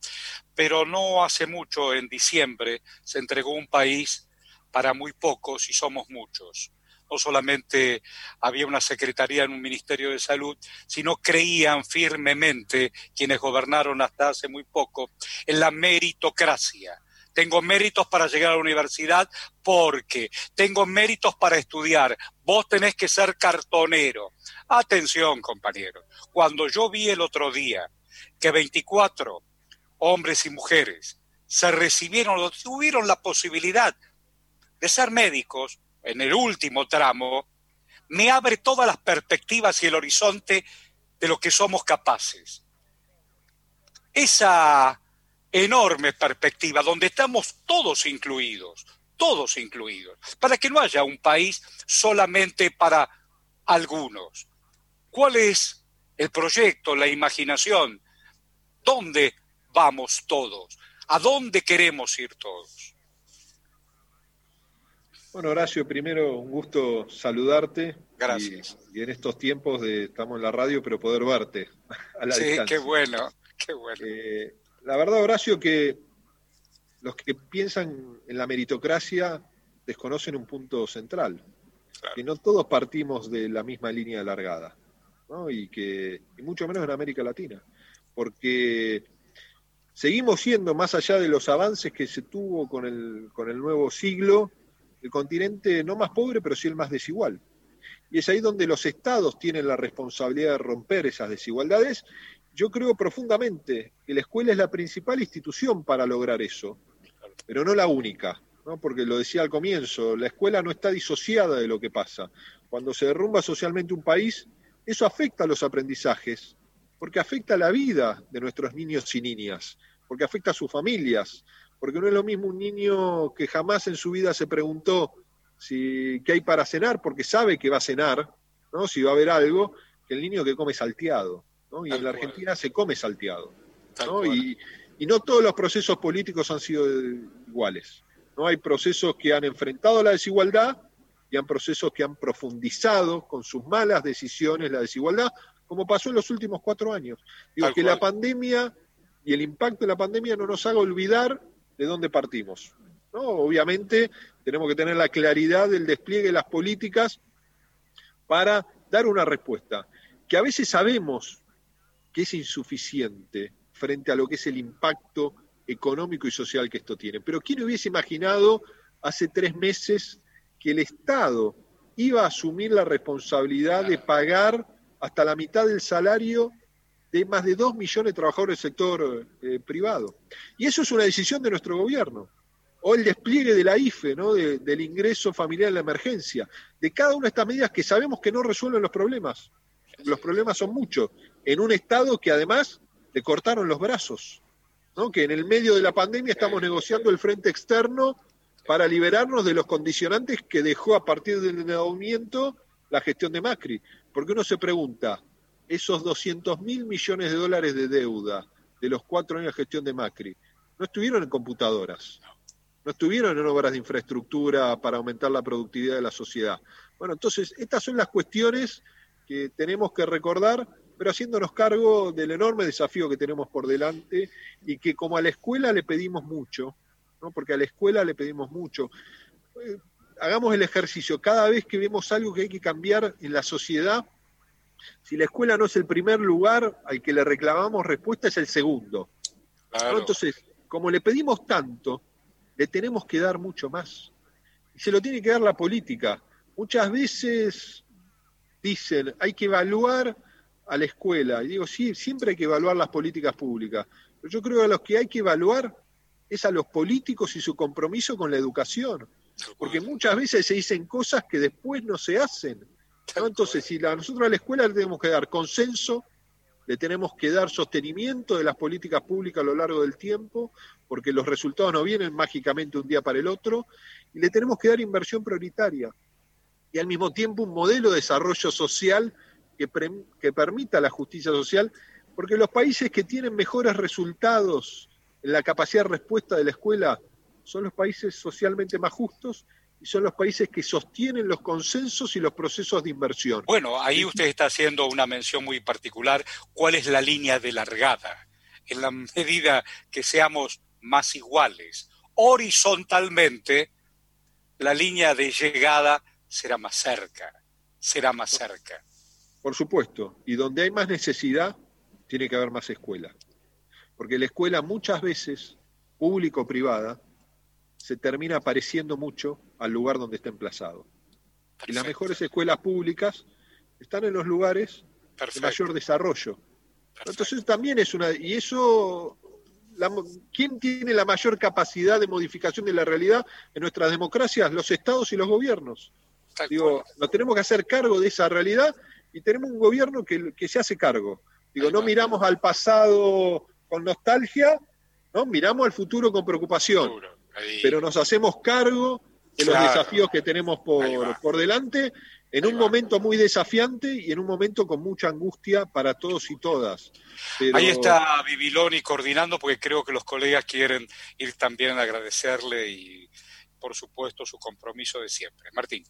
pero no hace mucho, en diciembre, se entregó un país para muy pocos y somos muchos no solamente había una secretaría en un Ministerio de Salud, sino creían firmemente quienes gobernaron hasta hace muy poco en la meritocracia. Tengo méritos para llegar a la universidad porque tengo méritos para estudiar. Vos tenés que ser cartonero. Atención, compañeros. Cuando yo vi el otro día que 24 hombres y mujeres se recibieron o tuvieron la posibilidad de ser médicos, en el último tramo, me abre todas las perspectivas y el horizonte de lo que somos capaces. Esa enorme perspectiva donde estamos todos incluidos, todos incluidos, para que no haya un país solamente para algunos. ¿Cuál es el proyecto, la imaginación? ¿Dónde vamos todos? ¿A dónde queremos ir todos? Bueno, Horacio, primero un gusto saludarte. Gracias. Y, en estos tiempos de estamos en la radio, pero poder verte a la sí, qué bueno, qué bueno. Eh, la verdad, Horacio, que los que piensan en la meritocracia desconocen un punto central, que no todos partimos de la misma línea largada, ¿no? y que y mucho menos en América Latina, porque seguimos siendo, más allá de los avances que se tuvo con el, con el nuevo siglo, el continente no más pobre, pero sí el más desigual. Y es ahí donde los estados tienen la responsabilidad de romper esas desigualdades. Yo creo profundamente que la escuela es la principal institución para lograr eso, pero no la única, ¿no? porque lo decía al comienzo, la escuela no está disociada de lo que pasa. Cuando se derrumba socialmente un país, eso afecta a los aprendizajes, porque afecta a la vida de nuestros niños y niñas, porque afecta a sus familias, porque no es lo mismo un niño que jamás en su vida se preguntó si qué hay para cenar, porque sabe que va a cenar, ¿no? si va a haber algo, que el niño que come salteado. ¿No? Y en la Argentina se come salteado. ¿no? Y, y, no todos los procesos políticos han sido iguales. ¿no? Hay procesos que han enfrentado la desigualdad y han procesos que han profundizado con sus malas decisiones la desigualdad, como pasó en los últimos cuatro años. Digo, que la pandemia y el impacto de la pandemia no nos haga olvidar de dónde partimos. ¿no? Obviamente tenemos que tener la claridad del despliegue de las políticas para dar una respuesta, que a veces sabemos que es insuficiente frente a lo que es el impacto económico y social que esto tiene. Pero ¿quién hubiese imaginado hace tres meses que el Estado iba a asumir la responsabilidad de pagar hasta la mitad del salario de más de dos millones de trabajadores del sector eh, privado. Y eso es una decisión de nuestro gobierno. O el despliegue de la IFE, ¿no? del ingreso familiar en la emergencia, de cada una de estas medidas que sabemos que no resuelven los problemas. Los problemas son muchos. En un Estado que además le cortaron los brazos, que en el medio de la pandemia estamos negociando el frente externo para liberarnos de los condicionantes que dejó a partir del endeudamiento la gestión de Macri. Porque uno se pregunta, esos 200 mil millones de dólares de deuda de los cuatro años de gestión de Macri no estuvieron en computadoras, no estuvieron en obras de infraestructura para aumentar la productividad de la sociedad. Bueno, entonces, estas son las cuestiones que tenemos que recordar, pero haciéndonos cargo del enorme desafío que tenemos por delante y que como a la escuela le pedimos mucho, ¿no? porque a la escuela le pedimos mucho. Eh, hagamos el ejercicio, cada vez que vemos algo que hay que cambiar en la sociedad, si la escuela no es el primer lugar al que le reclamamos respuesta, es el segundo. Entonces, como le pedimos tanto, le tenemos que dar mucho más. Y se lo tiene que dar la política. Muchas veces dicen, hay que evaluar a la escuela. Y digo, sí, siempre hay que evaluar las políticas públicas. Pero yo creo que a los que hay que evaluar es a los políticos y su compromiso con la educación. Porque muchas veces se dicen cosas que después no se hacen. Entonces, si nosotros a la escuela le tenemos que dar consenso, le tenemos que dar sostenimiento de las políticas públicas a lo largo del tiempo, porque los resultados no vienen mágicamente un día para el otro, y le tenemos que dar inversión prioritaria. Y al mismo tiempo un modelo de desarrollo social que, que permita la justicia social, porque los países que tienen mejores resultados en la capacidad de respuesta de la escuela son los países socialmente más justos y son los países que sostienen los consensos y los procesos de inversión. Bueno, ahí usted está haciendo una mención muy particular. ¿Cuál es la línea de largada? En la medida que seamos más iguales horizontalmente, la línea de llegada será más cerca, será más cerca. Por supuesto, y donde hay más necesidad, tiene que haber más escuela. Porque la escuela muchas veces, público o privada, se termina pareciendo mucho al lugar donde está emplazado. Y las mejores escuelas públicas están en los lugares de mayor desarrollo. Entonces también es una... Y eso... ¿Quién tiene la mayor capacidad de modificación de la realidad en nuestras democracias? Los estados y los gobiernos. Digo, nos tenemos que hacer cargo de esa realidad y tenemos un gobierno que, que se hace cargo. Digo, no miramos al pasado con nostalgia, ¿no? miramos al futuro con preocupación pero nos hacemos cargo de los desafíos que tenemos por, por delante en un momento muy desafiante y en un momento con mucha angustia para todos y todas. Ahí está Bibiloni coordinando porque creo que los colegas quieren ir también a agradecerle y, por supuesto, su compromiso de siempre. Martín.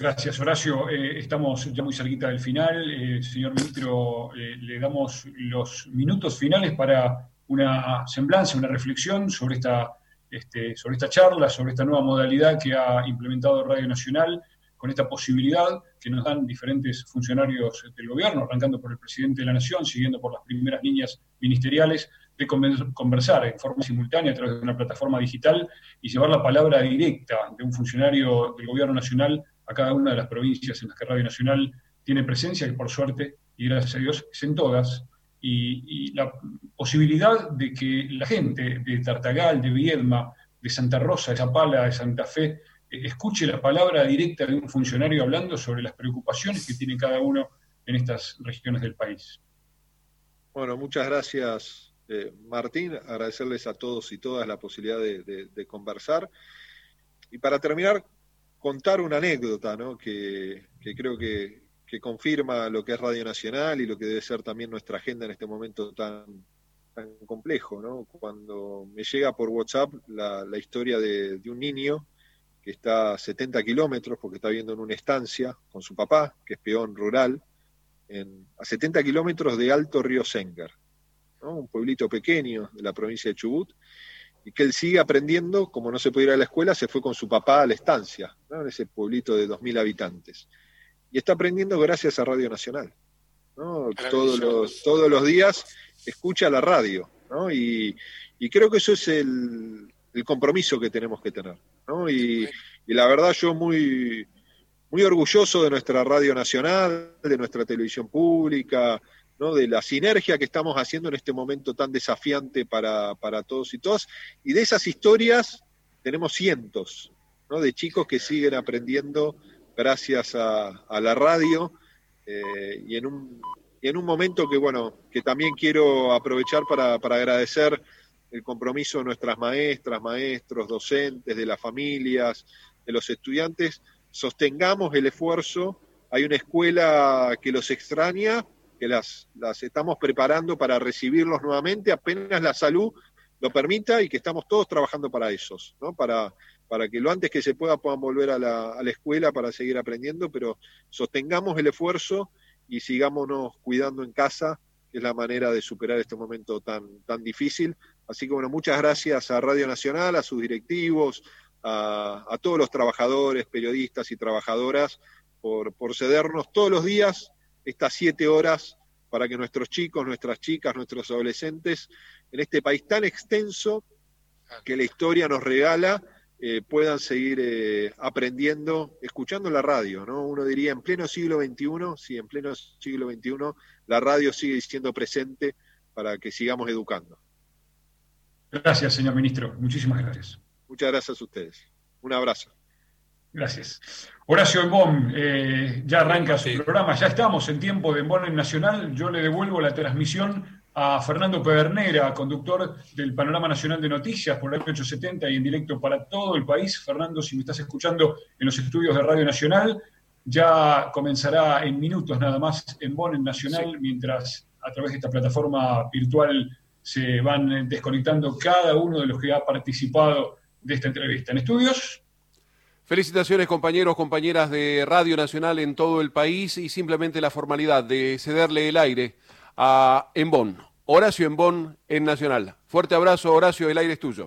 Gracias, Horacio. Eh, estamos ya muy cerquita del final. Eh, señor ministro, eh, le damos los minutos finales para una semblanza, una reflexión sobre esta este, sobre esta charla, sobre esta nueva modalidad que ha implementado Radio Nacional, con esta posibilidad que nos dan diferentes funcionarios del gobierno, arrancando por el presidente de la Nación, siguiendo por las primeras líneas ministeriales, de conversar en forma simultánea a través de una plataforma digital y llevar la palabra directa de un funcionario del gobierno nacional a cada una de las provincias en las que Radio Nacional tiene presencia, que por suerte y gracias a Dios es en todas, y, la posibilidad de que la gente de Tartagal, de Viedma, de Santa Rosa, de Zapala, de Santa Fe, eh, escuche la palabra directa de un funcionario hablando sobre las preocupaciones que tiene cada uno en estas regiones del país. Bueno, muchas gracias, eh, Martín. Agradecerles a todos y todas la posibilidad de, conversar. Y para terminar, contar una anécdota, ¿no? que creo que, que confirma lo que es Radio Nacional y lo que debe ser también nuestra agenda en este momento tan, complejo. ¿no? Cuando me llega por WhatsApp la, historia de, un niño que está a 70 kilómetros, porque está viendo en una estancia con su papá, que es peón rural, en, a 70 kilómetros de Alto Río Sengar, un pueblito pequeño de la provincia de Chubut, y que él sigue aprendiendo, como no se puede ir a la escuela, se fue con su papá a la estancia, en ese pueblito de 2.000 habitantes y está aprendiendo gracias a Radio Nacional. Todos, los, todos los días escucha la radio, y, creo que eso es el, compromiso que tenemos que tener. Y, la verdad yo muy, muy orgulloso de nuestra Radio Nacional, de nuestra televisión pública, de la sinergia que estamos haciendo en este momento tan desafiante para, para todos y todas, y de esas historias tenemos cientos ¿no? de chicos que siguen aprendiendo gracias a, la radio eh, y, en un, en un momento que, bueno, que también quiero aprovechar para, agradecer el compromiso de nuestras maestras, maestros, docentes, de las familias, de los estudiantes, sostengamos el esfuerzo. Hay una escuela que los extraña, que las, las estamos preparando para recibirlos nuevamente, apenas la salud lo permita y que estamos todos trabajando para esos, ¿no? Para, para que lo antes que se pueda puedan volver a la, a la escuela para seguir aprendiendo, pero sostengamos el esfuerzo y sigámonos cuidando en casa, que es la manera de superar este momento tan, tan difícil. Así que bueno, muchas gracias a Radio Nacional, a sus directivos, a, a todos los trabajadores, periodistas y trabajadoras por, por cedernos todos los días estas siete horas para que nuestros chicos, nuestras chicas, nuestros adolescentes, en este país tan extenso que la historia nos regala, eh, puedan seguir eh, aprendiendo, escuchando la radio, ¿no? Uno diría en pleno siglo XXI, sí, en pleno siglo XXI, la radio sigue siendo presente para que sigamos educando. Gracias, señor ministro. Muchísimas gracias. Muchas gracias a ustedes. Un abrazo. Gracias. Horacio Embón, eh, ya arranca su programa, ya estamos en tiempo de Embón Nacional. Yo le devuelvo la transmisión a Fernando Pedernera, conductor del Panorama Nacional de Noticias por la 870 y en directo para todo el país. Fernando, si me estás escuchando en los estudios de Radio Nacional, ya comenzará en minutos nada más en Bonn Nacional, mientras a través de esta plataforma virtual se van desconectando cada uno de los que ha participado de esta entrevista. En estudios. Felicitaciones compañeros, compañeras de Radio Nacional en todo el país y simplemente la formalidad de cederle el aire a Embón, Horacio Embón en Nacional. Fuerte abrazo, Horacio, el aire es tuyo.